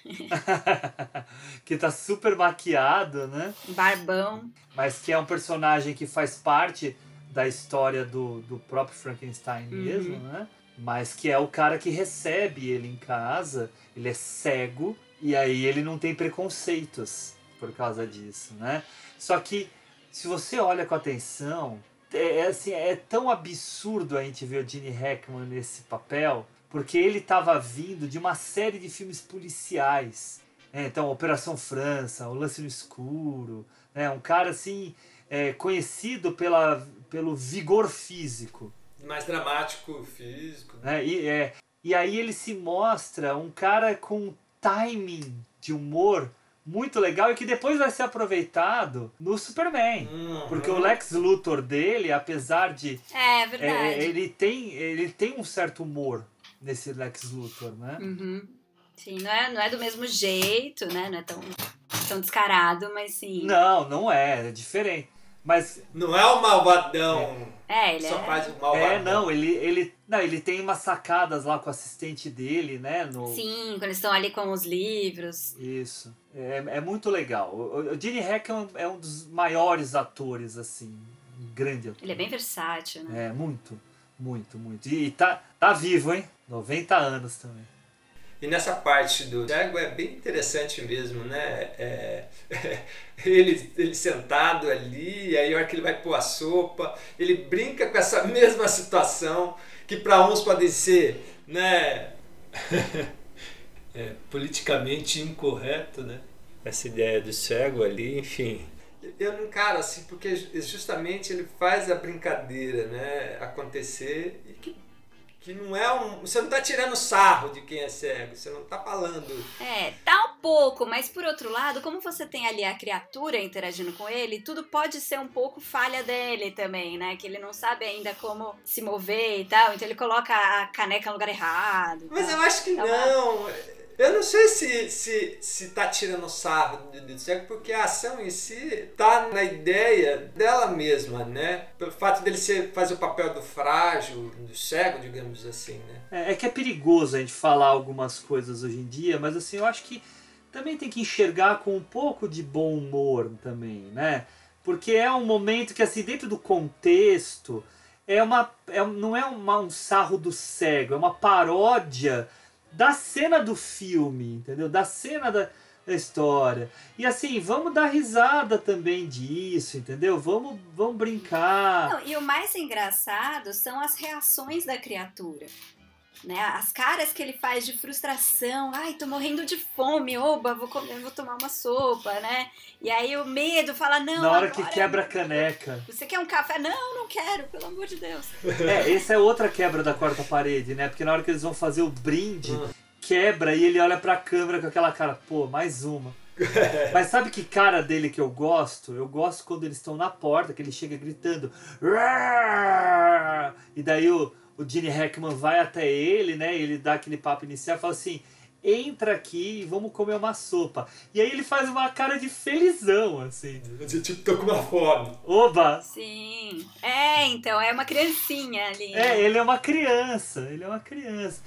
<laughs> que tá super maquiado, né? Barbão. Mas que é um personagem que faz parte da história do, do próprio Frankenstein Uhum. mesmo, né? Mas que é o cara que recebe ele em casa, ele é cego, e aí ele não tem preconceitos por causa disso, né? Só que, se você olha com atenção, é, é assim, é tão absurdo a gente ver o Gene Hackman nesse papel, porque ele estava vindo de uma série de filmes policiais. né? então, Operação França, O Lance no Escuro, né? um cara assim é, conhecido pela, pelo vigor físico. Mais dramático, físico. né? E, é, e aí ele se mostra um cara com timing de humor muito legal e que depois vai ser aproveitado no Superman. Porque o Lex Luthor dele, apesar de. É, verdade. é, ele, tem, ele tem um certo humor nesse Lex Luthor, né? Uhum. Sim, não é, não é do mesmo jeito, né? Não é tão, tão descarado, mas sim. Não, não é, é diferente. Mas. Não é o malvadão. É, ele Só é. faz o malvadão. É, não, ele, ele, não, ele tem umas sacadas lá com o assistente dele, né? No, Sim, quando eles estão ali com os livros. Isso. É, é muito legal. O, o Gene Hackman é um dos maiores atores, assim. Um grande ator. Ele é bem versátil, né? É, muito, muito, muito. E, e tá, tá vivo, hein? 90 anos também. E nessa parte do cego é bem interessante mesmo, né? É, <laughs> ele, ele sentado ali, aí a hora que ele vai pôr a sopa, ele brinca com essa <laughs> mesma situação, que para uns pode ser, né? <laughs> é, politicamente incorreto, né? Essa ideia do cego ali, enfim. Eu não encaro assim, porque justamente ele faz a brincadeira né, acontecer e que que não é um. Você não tá tirando sarro de quem é cego, você não tá falando. É, tá um pouco, mas por outro lado, como você tem ali a criatura interagindo com ele, tudo pode ser um pouco falha dele também, né? Que ele não sabe ainda como se mover e tal, então ele coloca a caneca no lugar errado. Mas tal. eu acho que Então, é. Eu não sei se, se, se tá tirando sarro do cego, porque a ação em si tá na ideia dela mesma, né? Pelo fato dele ser, fazer o papel do frágil, do cego, digamos assim, né? É, é que é perigoso a gente falar algumas coisas hoje em dia, mas assim, eu acho que também tem que enxergar com um pouco de bom humor também, né? Porque é um momento que, assim, dentro do contexto, é uma, é, não é uma, um sarro do cego, é uma paródia da cena do filme, entendeu? Da cena da, da história. E assim, vamos dar risada também disso, entendeu? Vamos, vamos brincar. Não, e o mais engraçado são as reações da criatura. Né? As caras que ele faz de frustração, ai, tô morrendo de fome, oba, vou comer, vou tomar uma sopa, né? E aí o medo fala, não, Na hora que quebra a caneca. Você quer um café? Não, não quero, pelo amor de Deus. É, essa é outra quebra da quarta parede, né? Porque na hora que eles vão fazer o brinde, quebra e ele olha pra câmera com aquela cara, pô, mais uma. <laughs> Mas sabe que cara dele que eu gosto? Eu gosto quando eles estão na porta, que ele chega gritando. E daí o, o Gene Hackman vai até ele, né? E ele dá aquele papo inicial e fala assim: entra aqui e vamos comer uma sopa. E aí ele faz uma cara de felizão, assim. Tipo, tô com uma fome. Oba! Sim. É, então, é uma criancinha ali. É, ele é uma criança, ele é uma criança.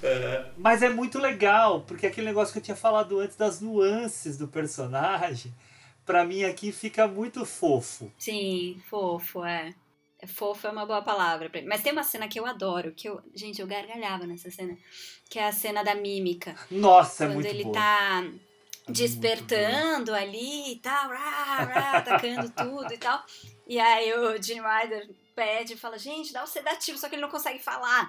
Mas é muito legal, porque aquele negócio que eu tinha falado antes das nuances do personagem, pra mim aqui fica muito fofo. Sim, fofo, é. É Fofo é uma boa palavra. pra- Mas tem uma cena que eu adoro, que eu. Gente, eu gargalhava nessa cena. Que é a cena da mímica. Nossa, é Quando muito ele boa. tá despertando ali e tal, rá, rá, atacando <laughs> tudo e tal. E aí o Gene Wilder pede e fala, gente, dá o sedativo, só que ele não consegue falar.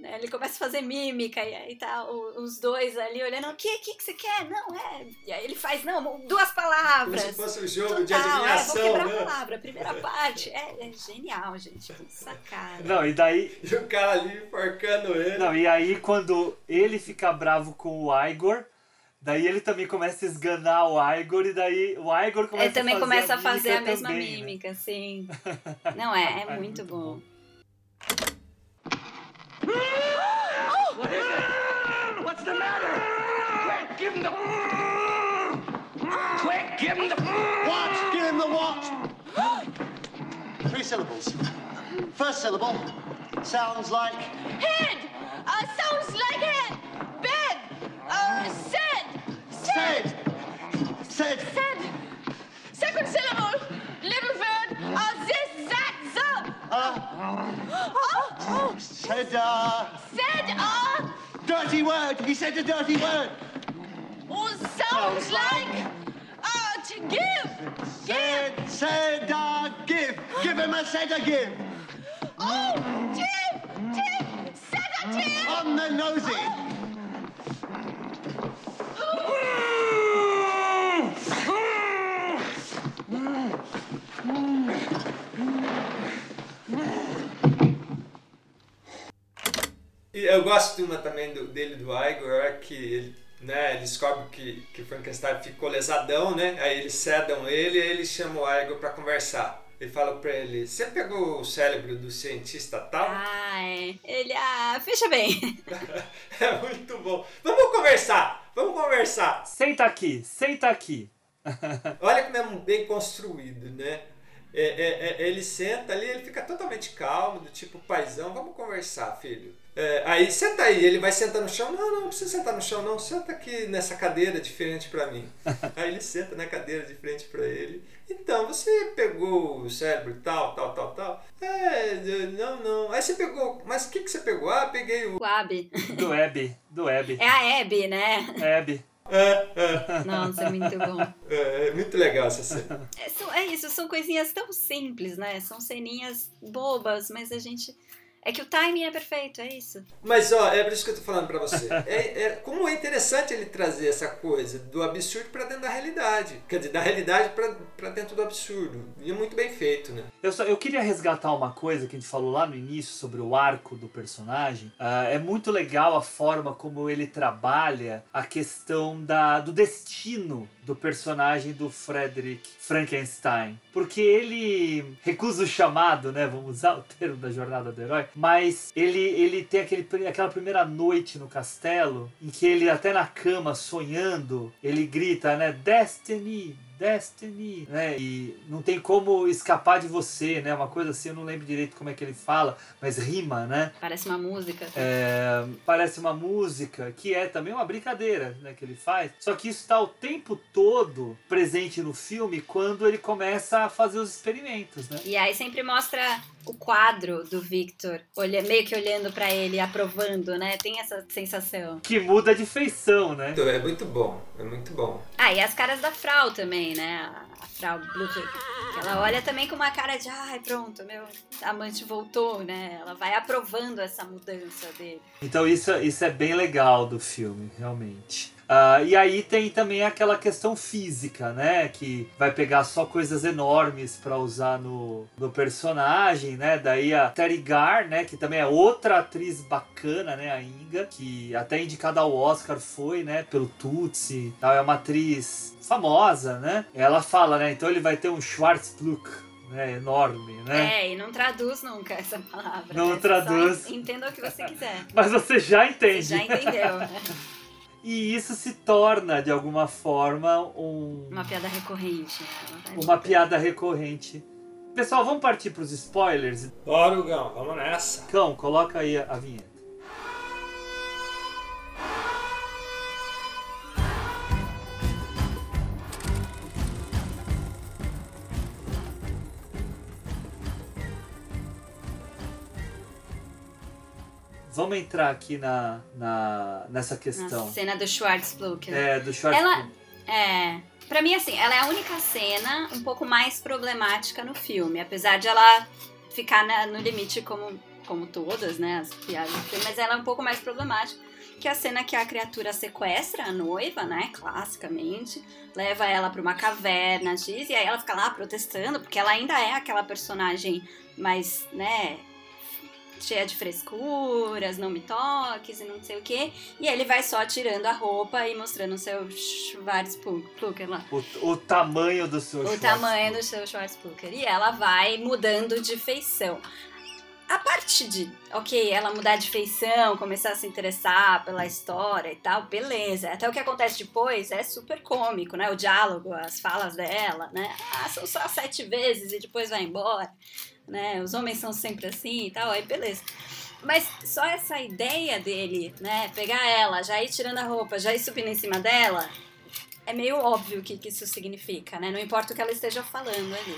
Né? Ele começa a fazer mímica e aí tá o- os dois ali olhando, o que, que, que você quer? Não, é. E aí ele faz, não, duas palavras. Como se fosse um jogo de Total, adivinhação, é, vou quebrar né? a palavra, a primeira <laughs> parte. É, é genial, gente. Que sacada. Não, e daí. E o cara ali enforcando ele. Não, e aí quando ele fica bravo com o Igor, daí ele também começa a esganar o Igor, e daí o Igor começa Ele também a fazer começa a a fazer a mímica mesma também, né? mímica, sim. <laughs> Não, é, é muito bom. What is it? What's the matter? Quick, give him the. Quick, give him the. What? Give him the what? Three syllables. First syllable sounds like Head! Uh, sounds like head! Bed! Uh, said! said. Said. Said. Second syllable. Little bird. Uh, this, that, the. Uh, Oh, oh. Said, uh. Said, uh. Dirty word. He said a dirty word. Oh, sounds like. Uh, to give. Said, said, uh, give. Give him a sedative. Oh, tip, tip, sedative. On the nosy. E eu gosto de uma também do- dele, do Igor, que ele, né, ele descobre que, que Frankenstein ficou lesadão, né? Aí eles cedam ele e ele chama o Igor pra conversar. Ele fala pra ele, você pegou o cérebro do cientista tal? Ah, é. Ele, ah, fecha bem. <laughs> É muito bom. Vamos conversar! Vamos conversar! Senta aqui, senta aqui. <laughs> Olha como é bem construído, né? É, é, é, ele senta ali, ele fica totalmente calmo, do tipo, paizão, vamos conversar, filho. É, aí, senta aí, ele vai sentar no chão. Não, não, não precisa sentar no chão, não. Senta aqui nessa cadeira de frente pra mim. <laughs> aí ele senta na cadeira de frente pra ele. Então, você pegou o cérebro tal, tal, tal, tal? É, não, não. Aí você pegou, mas o que, que você pegou? Ah, peguei o. O Abby. Do Abby, do Abby. É a Abby, né? Abby. Nossa, é muito bom. <laughs> É, é muito legal essa cena. É, são- é isso, são coisinhas tão simples, né? São ceninhas bobas, mas a gente. É que o timing é perfeito, é isso. Mas ó, é por isso que eu tô falando pra você. É, é- como é interessante ele trazer essa coisa do absurdo pra dentro da realidade. Quer dizer, da realidade pra, pra dentro do absurdo. E é muito bem feito, né? Eu, só, eu queria resgatar uma coisa que a gente falou lá no início sobre o arco do personagem. Ah, é muito legal a forma como ele trabalha a questão da, do destino do personagem do Frederick Frankenstein. Porque ele recusa o chamado, né? Vamos usar o termo da jornada do herói. Mas ele, ele tem aquele, aquela primeira noite no castelo em que ele, até na cama, sonhando, ele grita, né? Destiny, Destiny, né? E não tem como escapar de você, né? Uma coisa assim, eu não lembro direito como é que ele fala, mas rima, né? Parece uma música. É, parece uma música que é também uma brincadeira né, que ele faz. Só que isso está o tempo todo presente no filme quando ele começa a fazer os experimentos, né? E aí sempre mostra o quadro do Victor, olha, meio que olhando pra ele, aprovando, né? Tem essa sensação. Que muda de feição, né? É muito bom, é muito bom. Ah, e as caras da Frau também, né? A Frau que Ela olha também com uma cara de, ai, pronto, meu amante voltou, né? Ela vai aprovando essa mudança dele. Então isso, isso é bem legal do filme, realmente. Ah, e aí tem também aquela questão física, né? Que vai pegar só coisas enormes para usar no, no personagem, né? Daí a Terry Gar, né? Que também é outra atriz bacana, né? A Inga, que até indicada ao Oscar foi, né? Pelo Tutsi. Tal. É uma atriz famosa, né? Ela fala, né? Então ele vai ter um Schwarzbluck, né? Enorme, né? É, e não traduz nunca essa palavra. Não né? Traduz. Só entenda o que você quiser. <laughs> Mas você já entende. Você já entendeu, né? <laughs> E isso se torna, de alguma forma, um, Uma piada recorrente. né? Uma piada recorrente. Pessoal, vamos partir para os spoilers? Bora, Hugão, vamos nessa. Cão, coloca aí a, a vinheta. Vamos entrar aqui na, na, nessa questão. Na cena do Schwarzbluck. É, do Schwarzbluck. Ela é, Pra mim assim, ela é a única cena um pouco mais problemática no filme, apesar de ela ficar na- no limite como como todas, né, as piadas do filme, mas ela é um pouco mais problemática, que é a cena que a criatura sequestra a noiva, né, classicamente, leva ela pra uma caverna X e aí ela fica lá protestando, porque ela ainda é aquela personagem mais, né, cheia de frescuras, não me toques e não sei o quê. E ele vai só tirando a roupa e mostrando o seu Schwarzplucker lá. O, o tamanho do seu O tamanho do seu Schwarzplucker. E ela vai mudando de feição. A parte de, ok, ela mudar de feição, começar a se interessar pela história e tal, beleza. Até o que acontece depois é super cômico, né? O diálogo, as falas dela, né? Ah, são só sete vezes e depois vai embora, né? Os homens são sempre assim e tal, aí beleza. Mas só essa ideia dele, né? Pegar ela, já ir tirando a roupa, já ir subindo em cima dela, é meio óbvio o que, que isso significa, né? Não importa o que ela esteja falando ali.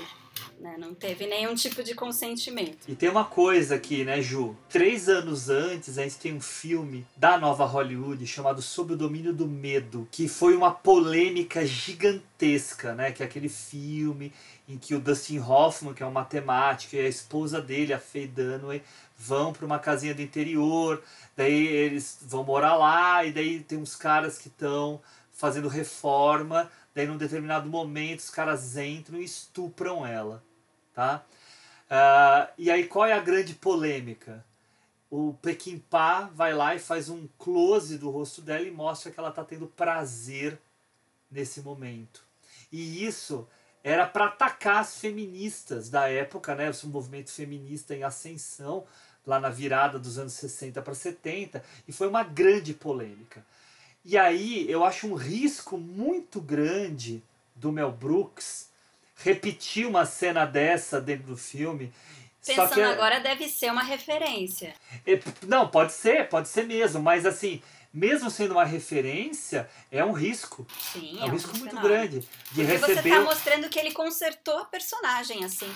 Né? Não teve nenhum tipo de consentimento. E tem uma coisa aqui, né, Ju? Três anos antes, a gente tem um filme da nova Hollywood chamado Sob o Domínio do Medo, que foi uma polêmica gigantesca, né? Que é aquele filme em que o Dustin Hoffman, que é um matemático, e a esposa dele, a Faye Dunaway, vão para uma casinha do interior, daí eles vão morar lá, e daí tem uns caras que estão fazendo reforma, daí num determinado momento os caras entram e estupram ela, tá? Ah, e aí qual é a grande polêmica? O Pequim-Pá vai lá e faz um close do rosto dela e mostra que ela está tendo prazer nesse momento. E isso era para atacar as feministas da época, né? O movimento feminista em ascensão, lá na virada dos anos 60 para 70, e foi uma grande polêmica. E aí eu acho um risco muito grande do Mel Brooks repetir uma cena dessa dentro do filme. Pensando que- agora, deve ser uma referência. é, Não, pode ser, pode ser mesmo, mas assim, mesmo sendo uma referência, é um risco. Sim, é um é um risco muito grande de Porque receber. você tá mostrando que ele consertou a personagem, assim.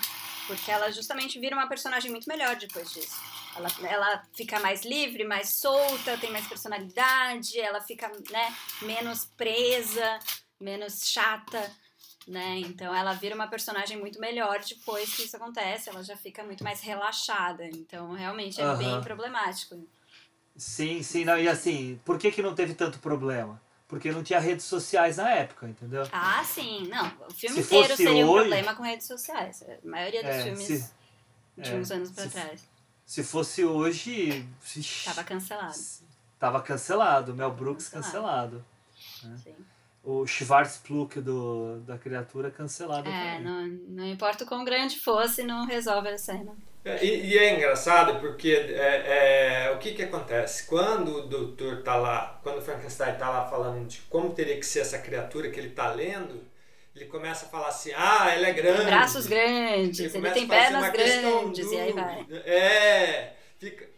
Porque ela justamente vira uma personagem muito melhor depois disso. Ela, ela fica mais livre, mais solta, tem mais personalidade, ela fica né, menos presa, menos chata, né? Então ela vira uma personagem muito melhor depois que isso acontece, ela já fica muito mais relaxada. Então realmente é Aham. bem problemático. Sim, sim, não, e assim, por que, que não teve tanto problema? Porque não tinha redes sociais na época, entendeu? Ah, sim, não. O filme Se inteiro seria um hoje- problema com redes sociais. A maioria dos É, filmes se- de é, uns anos pra se- trás. Se fosse hoje, Tava cancelado. tava cancelado, Mel Brooks cancelado. né? O Schwarzpluk do, da criatura cancelado É, também. não, não importa o quão grande fosse, não resolve a cena. É, E, e é engraçado porque é, é, o que que acontece? Quando o doutor tá lá, quando o Frankenstein tá lá falando de como teria que ser essa criatura que ele tá lendo, ele começa a falar assim, ah, ela é grande. Tem braços grandes, ele, começa tem a fazer pernas grandes, e aí vai. É, fica...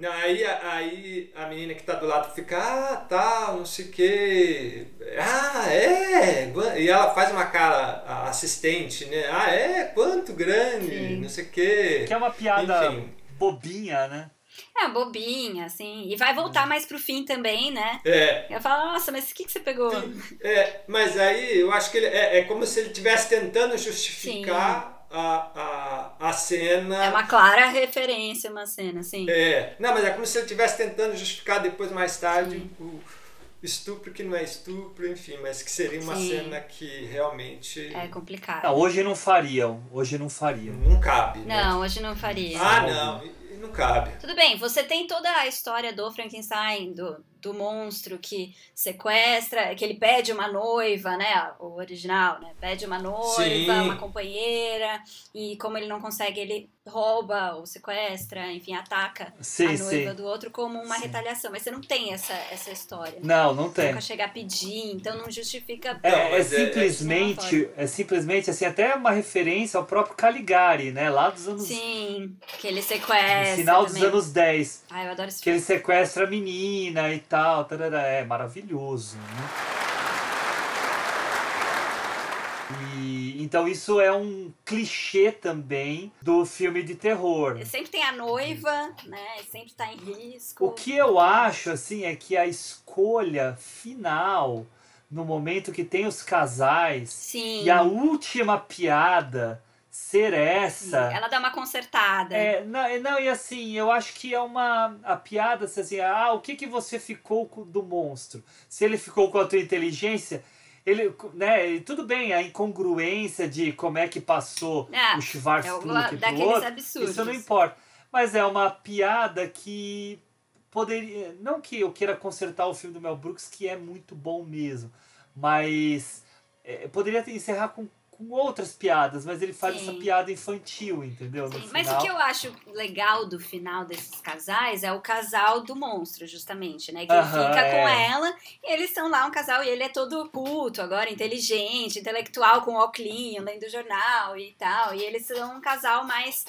Não, aí, aí a menina que tá do lado fica, ah, tá, não sei o quê. Ah, é. E ela faz uma cara assistente, né? Ah, é? Quanto grande, Sim. não sei o quê. Que é uma piada Enfim. bobinha, né? É, bobinha, assim. E vai voltar mais pro fim também, né? É. Eu falo, nossa, mas o que, que você pegou? É, mas aí eu acho que ele, é, é como se ele estivesse tentando justificar a, a, a cena. É uma clara referência, uma cena, assim. É, não, mas é como se ele estivesse tentando justificar depois, mais tarde, o estupro que não é estupro, enfim, mas que seria uma Sim. cena que realmente É complicado. Não, hoje não fariam. Hoje não fariam. não cabe. né? Não, hoje não faria. Ah, não, não cabe. Tudo bem, você tem toda a história do Frankenstein, do, do monstro que sequestra, que ele pede uma noiva, né? O original, né? Pede uma noiva, Sim. uma companheira, e como ele não consegue, ele rouba ou sequestra, enfim, ataca Sim, a noiva sim. do outro como uma retaliação. Mas você não tem essa, essa história. Não, não tem. Nunca chegar a pedir, então não justifica. É, é é- é- simplesmente, é, simplesmente assim, até uma referência ao próprio Caligari, né? Lá dos anos. Sim, que ele sequestra. no final dos também. anos 10. Ah, eu adoro esse Que ele filme. sequestra a menina e tal. tarará, é maravilhoso, né? E, então isso é um clichê também do filme de terror. Sempre tem a noiva, né? Sempre tá em risco. O que eu acho assim é que a escolha final, no momento que tem os casais, Sim. e a última piada ser essa. Ela dá uma consertada. É, não, é, não, e assim, eu acho que é uma. A piada, se assim, ah, o que que você ficou com- do monstro? Se ele ficou com a tua inteligência, ele, né, tudo bem, a incongruência de como é que passou Ah, o Schwarzpluck é pro daqueles outro, absurdos. isso não importa. Mas é uma piada que poderia. Não que eu queira consertar o filme do Mel Brooks, que é muito bom mesmo, mas é, poderia encerrar com, com outras piadas, mas ele faz Sim. essa piada infantil, entendeu? No Mas o que eu acho legal do final desses casais é o casal do monstro, justamente, né? Que ele Aham, fica com é. ela, e eles são lá um casal e ele é todo culto agora, inteligente, intelectual, com óculos, lendo jornal e tal. E eles são um casal mais,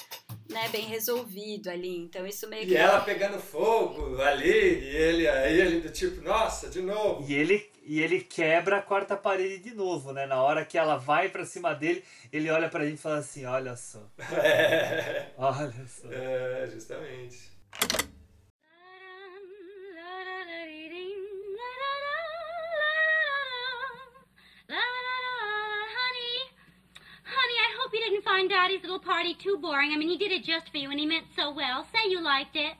né, bem resolvido ali. Então isso meio que. E ela pegando fogo ali, e ele aí, ele do tipo, nossa, de novo. E ele, e ele quebra a quarta parede de novo, né? Na hora que ela vai pra cima dele, ele olha pra gente e fala assim: Olha só. É. <laughs> Olha só. É, justamente. Honey, honey, I hope you didn't find Daddy's little party too boring. I mean, he did it just for you, and he meant so well. Say you liked it.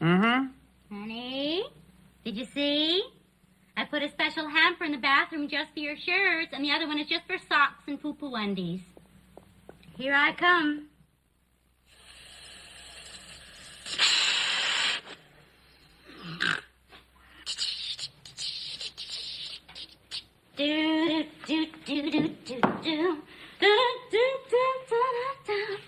Mm-hmm. Honey, did you see? I put a special hamper in the bathroom just for your shirts, and the other one is just for socks and poo-poo undies. Here I come. Do do do do do do do do do do do do.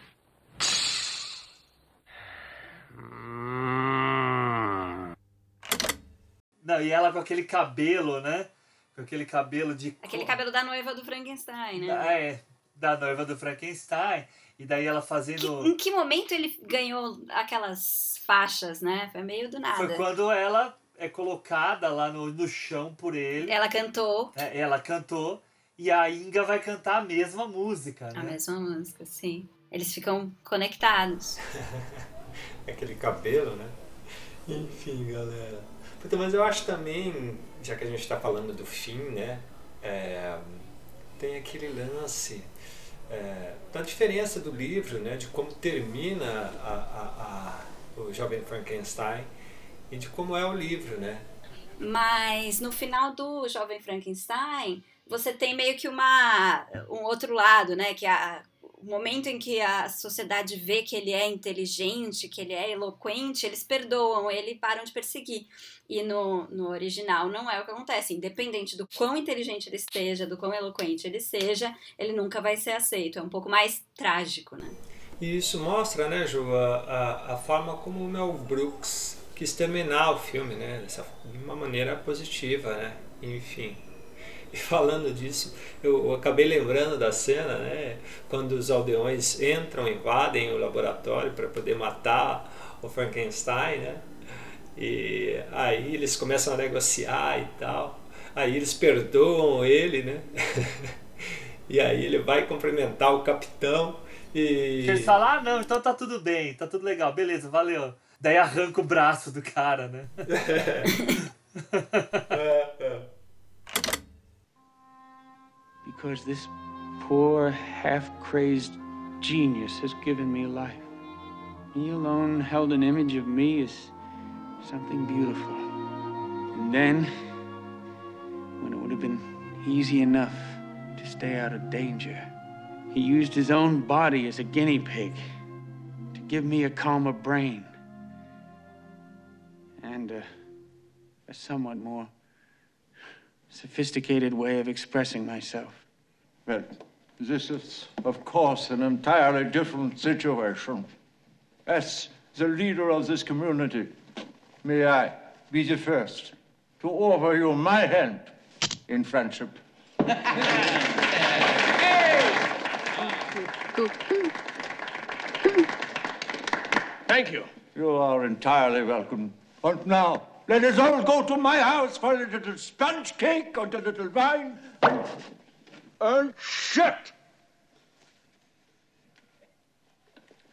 Não, e ela com aquele cabelo, né? Com aquele cabelo de. Aquele cabelo da noiva do Frankenstein, né? Ah, é, da noiva do Frankenstein. E daí ela fazendo. Em que momento ele ganhou aquelas faixas, né? Foi meio do nada. Foi quando ela é colocada lá no, no chão por ele. Ela cantou É, ela cantou. E a Inga vai cantar a mesma música, né? a mesma música, sim. Eles ficam conectados. <laughs> Aquele cabelo, né? Enfim, galera. Puta, mas eu acho também, já que a gente está falando do fim, né? é, tem aquele lance é, da diferença do livro, né? De como termina a, a- a- o Jovem Frankenstein e de como é o livro, né? Mas no final do Jovem Frankenstein, você tem meio que uma um outro lado, né? Que a, o momento em que a sociedade vê que ele é inteligente, que ele é eloquente, eles perdoam ele param de perseguir. E no, no original não é o que acontece. Independente do quão inteligente ele esteja, do quão eloquente ele seja, ele nunca vai ser aceito. É um pouco mais trágico, né? E isso mostra, né, Ju, a, a, a forma como o Mel Brooks quis terminar o filme, né? De uma maneira positiva, né? Enfim. E <laughs> falando disso, eu, eu acabei lembrando da cena, né? Quando os aldeões entram, invadem o laboratório para poder matar o Frankenstein, né? E aí eles começam a negociar e tal. Aí eles perdoam ele, né? <laughs> e aí ele vai cumprimentar o capitão e... Eles falam, ah, não, então tá tudo bem, tá tudo legal, beleza, valeu. Daí arranca o braço do cara, né? <laughs> This poor, half crazed genius has given me life. He alone held an image of me as something beautiful. And then, when it would have been easy enough to stay out of danger, he used his own body as a guinea pig to give me a calmer brain and a, a somewhat more sophisticated way of expressing myself. Well, this is, of course, an entirely different situation. As the leader of this community, may I be the first to offer you my hand in friendship. Thank you. You are entirely welcome. And now, let us all go to my house for a little sponge cake and a little wine and, shit.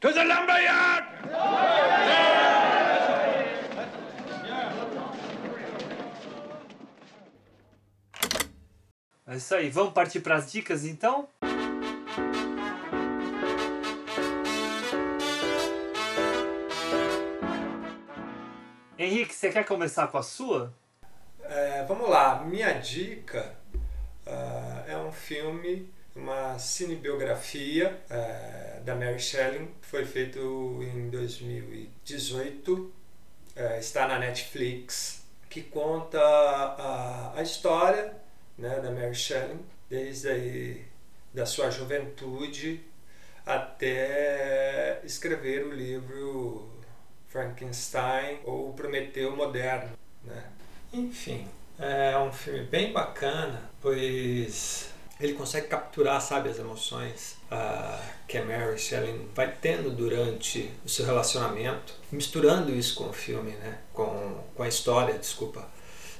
To the lumberyard! É isso aí, vamos partir para as dicas então? Henrique, você quer começar com a sua? É, vamos lá, minha dica é um filme, uma cinebiografia eh, da Mary Shelley, foi feito em 2018, eh, está na Netflix, que conta a, a história né, da Mary Shelley, desde aí, da sua juventude até escrever o livro Frankenstein ou Prometeu Moderno. Né? Enfim, é um filme bem bacana, pois ele consegue capturar, sabe, as emoções ah, que a Mary Shelley vai tendo durante o seu relacionamento, misturando isso com o filme, né? com, com a história, desculpa.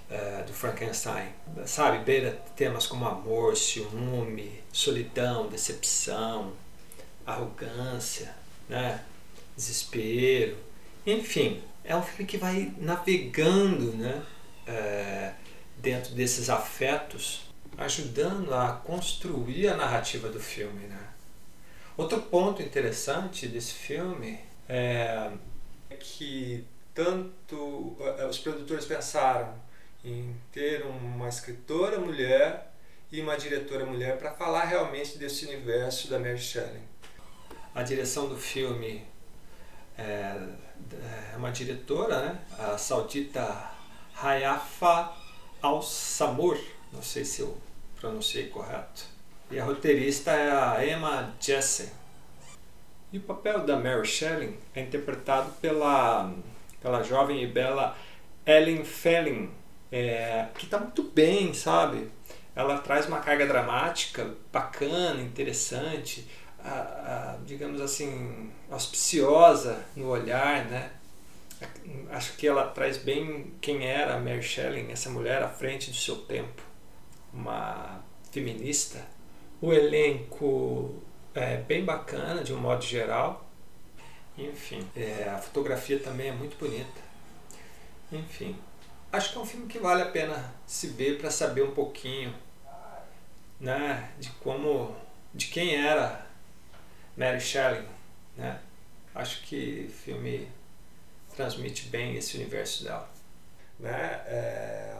é, do Frankenstein, sabe? Beira temas como amor, ciúme, solidão, decepção, arrogância, né? desespero, enfim, é um filme que vai navegando, né? É, dentro desses afetos, ajudando a construir a narrativa do filme, né? Outro ponto interessante desse filme é que tanto eh, os produtores pensaram em ter uma escritora mulher e uma diretora mulher para falar realmente desse universo da Mary Shelley. A direção do filme é, é uma diretora, né? a saudita Hayafa Al-Samur, não sei se eu pronunciei correto. E a roteirista é a Emma Jessen. E o papel da Mary Shelley é interpretado pela, pela jovem e bela Ellen Felling, é, que está muito bem, sabe? Ela traz uma carga dramática bacana, interessante, a, a, digamos assim, auspiciosa no olhar, né? Acho que ela traz bem quem era a Mary Shelley, essa mulher à frente do seu tempo, uma feminista. O elenco é bem bacana, de um modo geral. Enfim, é, a fotografia também é muito bonita. Enfim, acho que é um filme que vale a pena se ver para saber um pouquinho né, de como, de quem era Mary Shelley. Né? Acho que filme transmite bem esse universo dela. Né? É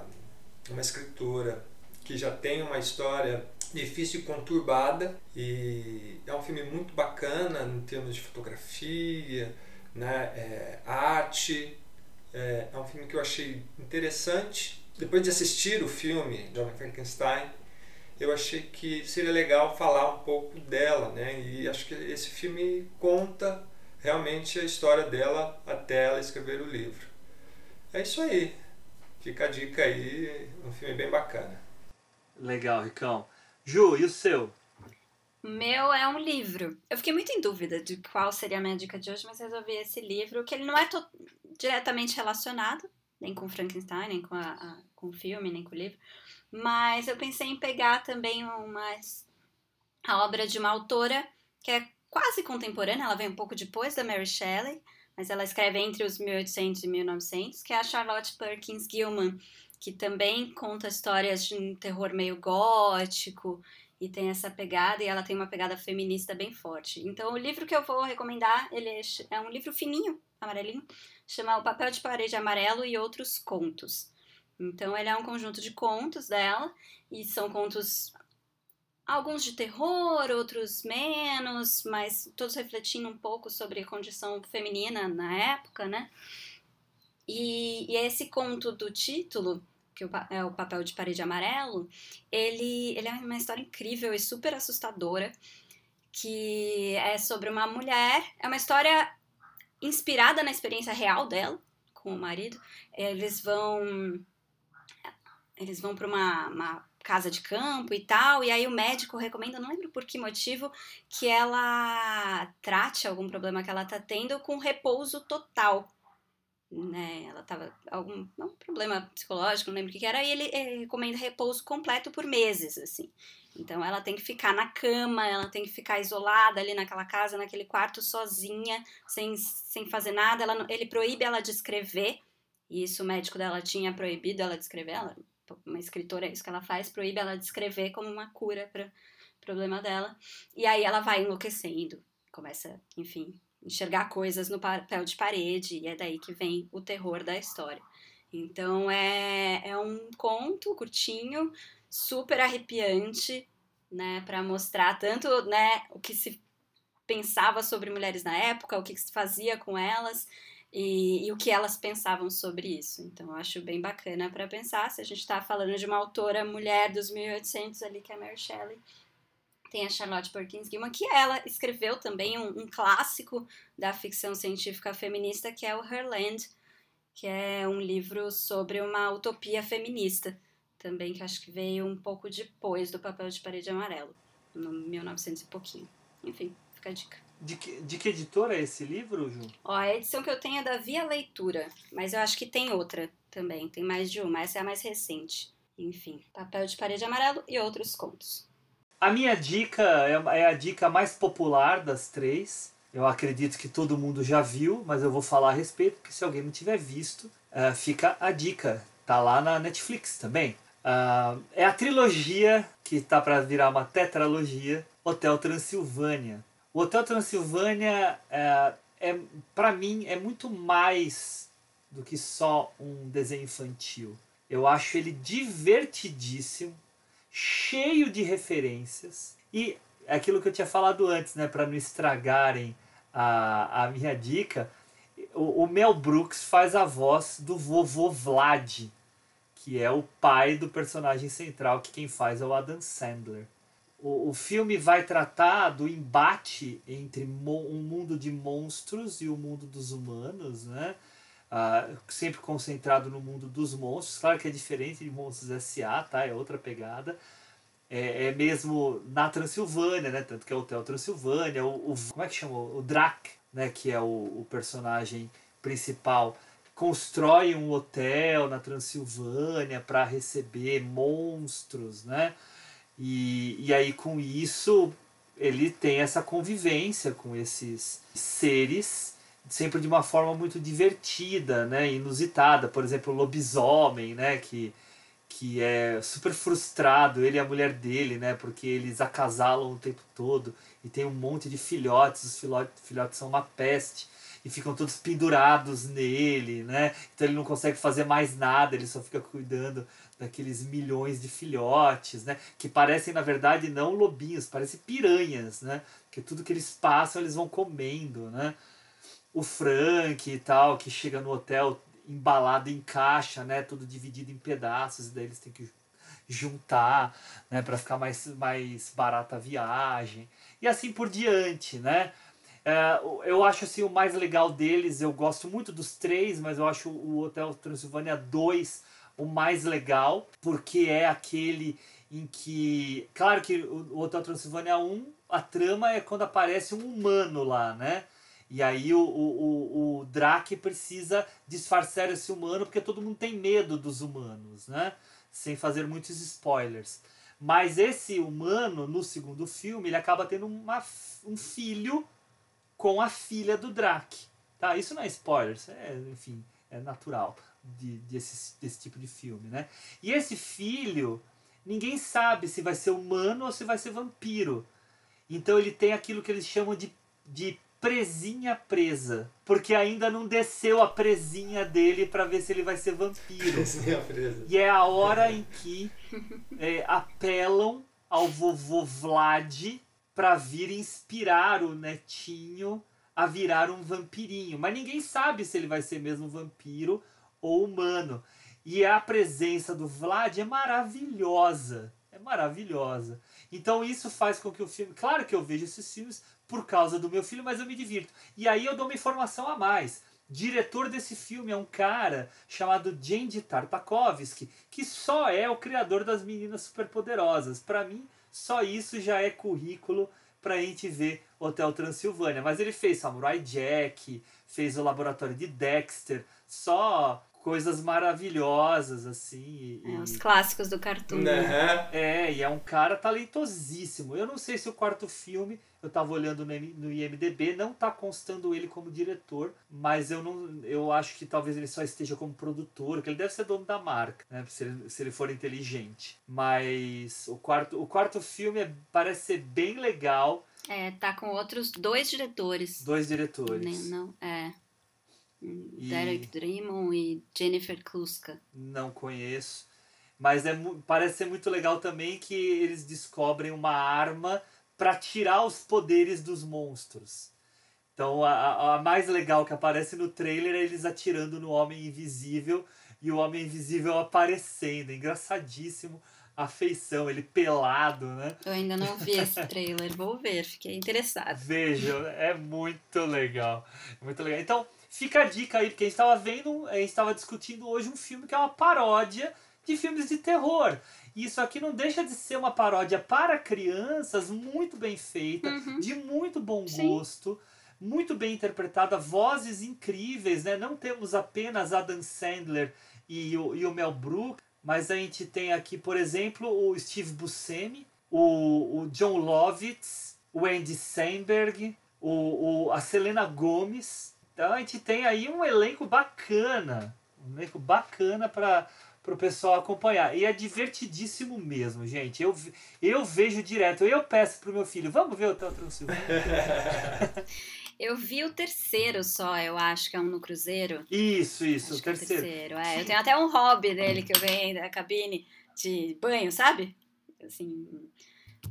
uma escritora que já tem uma história difícil e conturbada e é um filme muito bacana em termos de fotografia, né, é, arte. É, é, um filme que eu achei interessante. Depois de assistir o filme Jovem Frankenstein, eu achei que seria legal falar um pouco dela, né? E acho que esse filme conta realmente a história dela até ela escrever o livro. É isso aí. Fica a dica aí, um filme bem bacana. Legal, Ricão. Ju, e o seu? O meu é um livro. Eu fiquei muito em dúvida de qual seria a minha dica de hoje, mas resolvi esse livro, que ele não é diretamente relacionado, nem com Frankenstein, nem com, a, a, com o filme, nem com o livro. Mas eu pensei em pegar também uma, a obra de uma autora que é quase contemporânea, ela vem um pouco depois da Mary Shelley, mas ela escreve entre os 1800 e 1900, que é a Charlotte Perkins Gilman, que também conta histórias de um terror meio gótico e tem essa pegada, e ela tem uma pegada feminista bem forte. Então, o livro que eu vou recomendar, ele é um livro fininho, amarelinho, chama O Papel de Parede Amarelo e Outros Contos. Então, ele é um conjunto de contos dela, e são contos, alguns de terror, outros menos, mas todos refletindo um pouco sobre a condição feminina na época, né? E, e esse conto do título, que é o papel de parede amarelo, ele, ele é uma história incrível e super assustadora, que é sobre uma mulher, é uma história inspirada na experiência real dela com o marido. Eles vão eles vão para uma, uma casa de campo e tal, e aí o médico recomenda, não lembro por que motivo, que ela trate algum problema que ela tá tendo com repouso total né, ela tava algum um problema psicológico, não lembro o que, que era, e ele, ele recomenda repouso completo por meses, assim. Então ela tem que ficar na cama, ela tem que ficar isolada ali naquela casa, naquele quarto sozinha, sem, sem fazer nada. Ela, ele proíbe ela de escrever, e isso o médico dela tinha proibido ela de escrever. Ela, uma escritora é isso que ela faz, proíbe ela de escrever como uma cura para problema dela. E aí ela vai enlouquecendo, começa, enfim, enxergar coisas no papel de parede, e é daí que vem o terror da história. Então é, é um conto curtinho, super arrepiante, né, para mostrar tanto, né, o que se pensava sobre mulheres na época, o que se fazia com elas e, e o que elas pensavam sobre isso. Então acho bem bacana para pensar, se a gente está falando de uma autora mulher dos 1800 ali, que é Mary Shelley, tem a Charlotte Perkins Gilman, que ela escreveu também um, um, clássico da ficção científica feminista, que é o Herland, que é um livro sobre uma utopia feminista, também que acho que veio um pouco depois do Papel de Parede Amarelo, no 1900 e pouquinho. Enfim, fica a dica. De que, de que editora é esse livro, Ju? Ó, a edição que eu tenho é da Via Leitura, mas eu acho que tem outra também, tem mais de uma, essa é a mais recente. Enfim, Papel de Parede Amarelo e outros contos. A minha dica é, é a dica mais popular das três. Eu acredito que todo mundo já viu, mas eu vou falar a respeito, porque se alguém não tiver visto, uh, fica a dica. Tá lá na Netflix também. Uh, é a trilogia que tá para virar uma tetralogia, Hotel Transilvânia. O Hotel Transilvânia é, é para mim é muito mais do que só um desenho infantil. Eu acho ele divertidíssimo, cheio de referências e aquilo que eu tinha falado antes, né, para não estragarem a, a minha dica. O, o Mel Brooks faz a voz do vovô Vlad, que é o pai do personagem central, que quem faz é o Adam Sandler. O, o filme vai tratar do embate entre um mundo de monstros e o mundo dos humanos, né? Uh, sempre concentrado no mundo dos monstros. Claro que é diferente de Monstros S.A., tá? É outra pegada. É, é, mesmo na Transilvânia, né? Tanto que é o Hotel Transilvânia. O, o, como é que chama? O Drac, né? Que é o, o personagem principal constrói um hotel na Transilvânia para receber monstros, né? E, e aí com isso ele tem essa convivência com esses seres sempre de uma forma muito divertida, né, inusitada. Por exemplo, o lobisomem, né, que, que é super frustrado, ele e a mulher dele, né, porque eles acasalam o tempo todo e tem um monte de filhotes, os filhotes, filhotes são uma peste e ficam todos pendurados nele, né? Então ele não consegue fazer mais nada, ele só fica cuidando daqueles milhões de filhotes, né? Que parecem, na verdade, não lobinhos, parecem piranhas, né? Porque tudo que eles passam, eles vão comendo, né? O Frank e tal, que chega no hotel embalado em caixa, né? Tudo dividido em pedaços, e daí eles têm que juntar, né? Para ficar mais, mais barata a viagem. E assim por diante, né? É, eu acho assim o mais legal deles, eu gosto muito dos três, mas eu acho o Hotel Transilvânia 2 o mais legal, porque é aquele em que. Claro que o Hotel Transilvânia 1, a trama é quando aparece um humano lá, né? E aí o, o, o, Drake precisa disfarçar esse humano porque todo mundo tem medo dos humanos, né? Sem fazer muitos spoilers. Mas esse humano, no segundo filme, ele acaba tendo uma, um filho com a filha do Drake. Tá? Isso não é spoiler, isso é, enfim, é natural de, desse, desse tipo de filme, né? E esse filho, ninguém sabe se vai ser humano ou se vai ser vampiro. Então ele tem aquilo que eles chamam de, de presinha presa, porque ainda não desceu a presinha dele para ver se ele vai ser vampiro. Presinha presa. E é a hora em que <laughs> é, apelam ao vovô Vlad para vir inspirar o netinho a virar um vampirinho. Mas ninguém sabe se ele vai ser mesmo vampiro ou humano. E a presença do Vlad é maravilhosa. É maravilhosa. Então isso faz com que o filme. Claro que eu vejo esses filmes por causa do meu filho, mas eu me divirto. E aí eu dou uma informação a mais. Diretor desse filme é um cara chamado Jandy Tartakovsky, que só é o criador das Meninas Superpoderosas. Para mim, só isso já é currículo para a gente ver Hotel Transilvânia. Mas ele fez Samurai Jack, fez o Laboratório de Dexter, só coisas maravilhosas, assim. E, é, os clássicos do cartoon. Né? É, e é um cara talentosíssimo. Eu não sei se o quarto filme, eu tava olhando no IMDB, não tá constando ele como diretor, mas eu não eu acho que talvez ele só esteja como produtor, que ele deve ser dono da marca, né? Se ele, se ele for inteligente. Mas o quarto, o quarto filme é, parece ser bem legal. É, tá com outros dois diretores. Dois diretores. Não, não é. E... Derek Drummond e Jennifer Kluska. Não conheço. Mas é, parece ser muito legal também que eles descobrem uma arma para tirar os poderes dos monstros. Então a, a mais legal que aparece no trailer é eles atirando no Homem Invisível e o Homem Invisível aparecendo. Engraçadíssimo a feição, ele pelado, né? Eu ainda não vi esse trailer, vou ver, fiquei interessado. Vejam, é muito legal. Muito legal. Então, Fica a dica aí, porque a gente estava vendo, a gente estava discutindo hoje um filme que é uma paródia de filmes de terror. isso aqui não deixa de ser uma paródia para crianças muito bem feita, Uhum. de muito bom Sim. gosto, muito bem interpretada, vozes incríveis, né? Não temos apenas Adam Sandler e o, e o Mel Brooks, mas a gente tem aqui, por exemplo, o Steve Buscemi, o, o John Lovitz, o Andy Samberg, o, o, a Selena Gomez. Então a gente tem aí um elenco bacana, um elenco bacana para o pessoal acompanhar. E é divertidíssimo mesmo, gente. Eu, eu vejo direto. Eu peço pro meu filho, vamos ver o Hotel Transilvânia. <laughs> Eu vi o terceiro só, eu acho que é um no Cruzeiro. Isso, isso, Acho o que é o terceiro. terceiro. É, eu tenho até um hobby dele que eu ganhei da cabine de banho, sabe? Assim,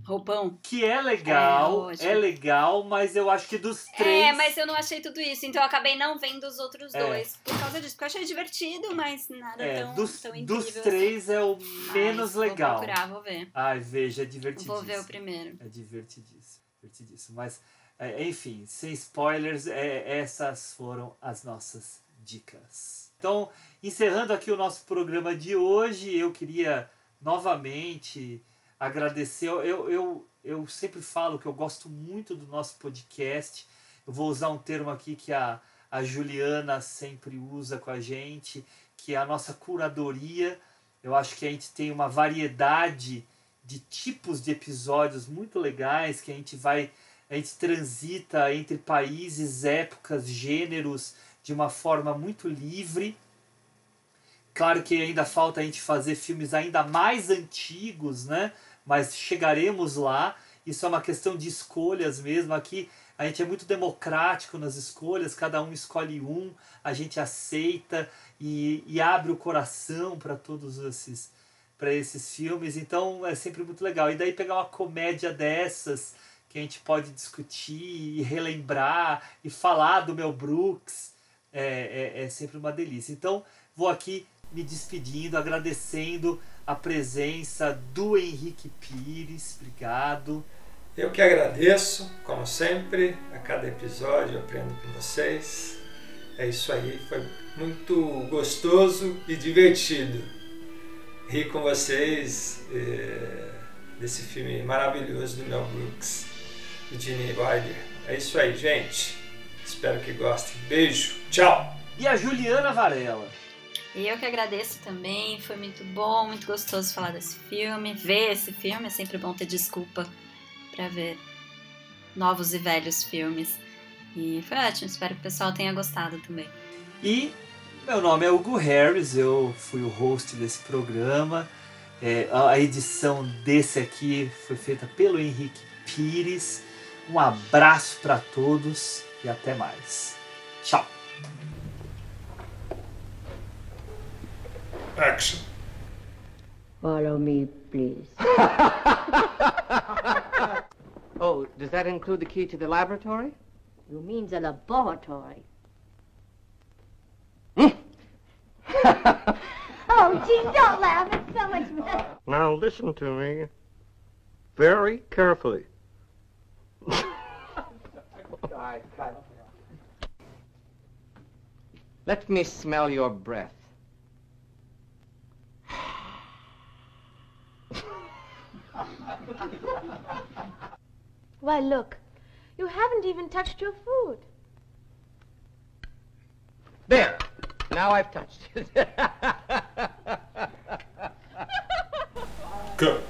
roupão. Que é legal, É, é, legal, mas eu acho que dos três. É, mas eu não achei tudo isso, então eu acabei não vendo os outros É. dois por causa disso. Porque eu achei divertido, mas nada É, tão, dos, tão incrível. dos três é o menos Vou legal. procurar, vou ver. Ai, veja, é divertidíssimo. Vou ver o primeiro. É divertidíssimo, divertidíssimo. Mas, é, enfim, sem spoilers, é, essas foram as nossas dicas. Então, encerrando aqui o nosso programa de hoje, eu queria novamente agradecer. Eu, eu, eu sempre falo que eu gosto muito do nosso podcast. Eu vou usar um termo aqui que a, a Juliana sempre usa com a gente, que é a nossa curadoria. Eu acho que a gente tem uma variedade de tipos de episódios muito legais que a gente vai a gente transita entre países, épocas, gêneros de uma forma muito livre. Claro que ainda falta a gente fazer filmes ainda mais antigos, né? Mas chegaremos lá. Isso é uma questão de escolhas mesmo. Aqui a gente é muito democrático nas escolhas, cada um escolhe um, a gente aceita e, e abre o coração para todos esses para esses filmes. Então é sempre muito legal. E daí pegar uma comédia dessas que a gente pode discutir e relembrar e falar do Mel Brooks é, é, é sempre uma delícia. Então vou aqui me despedindo, agradecendo a presença do Henrique Pires. Obrigado. Eu que agradeço, como sempre, a cada episódio eu aprendo com vocês. É isso aí, foi muito gostoso e divertido rir com vocês eh, desse filme maravilhoso do Mel Brooks, do Gene Wilder. É isso aí, gente. Espero que gostem. Beijo, tchau! E a Juliana Varela. E eu que agradeço também, foi muito bom, muito gostoso falar desse filme, ver esse filme, é sempre bom ter desculpa para ver novos e velhos filmes. E foi ótimo, espero que o pessoal tenha gostado também. E meu nome é Hugo Harris, eu fui o host desse programa. É, a edição desse aqui foi feita pelo Henrique Pires. Um abraço para todos e até mais. Tchau. Action. Follow me, please. <laughs> Oh, does that include the key to the laboratory? You mean the laboratory? Hmm. <laughs> Oh, gee, don't laugh. It's so much better. Now listen to me very carefully. <laughs> Let me smell your breath. Why, look. You haven't even touched your food. There. Now I've touched it. <laughs> Good.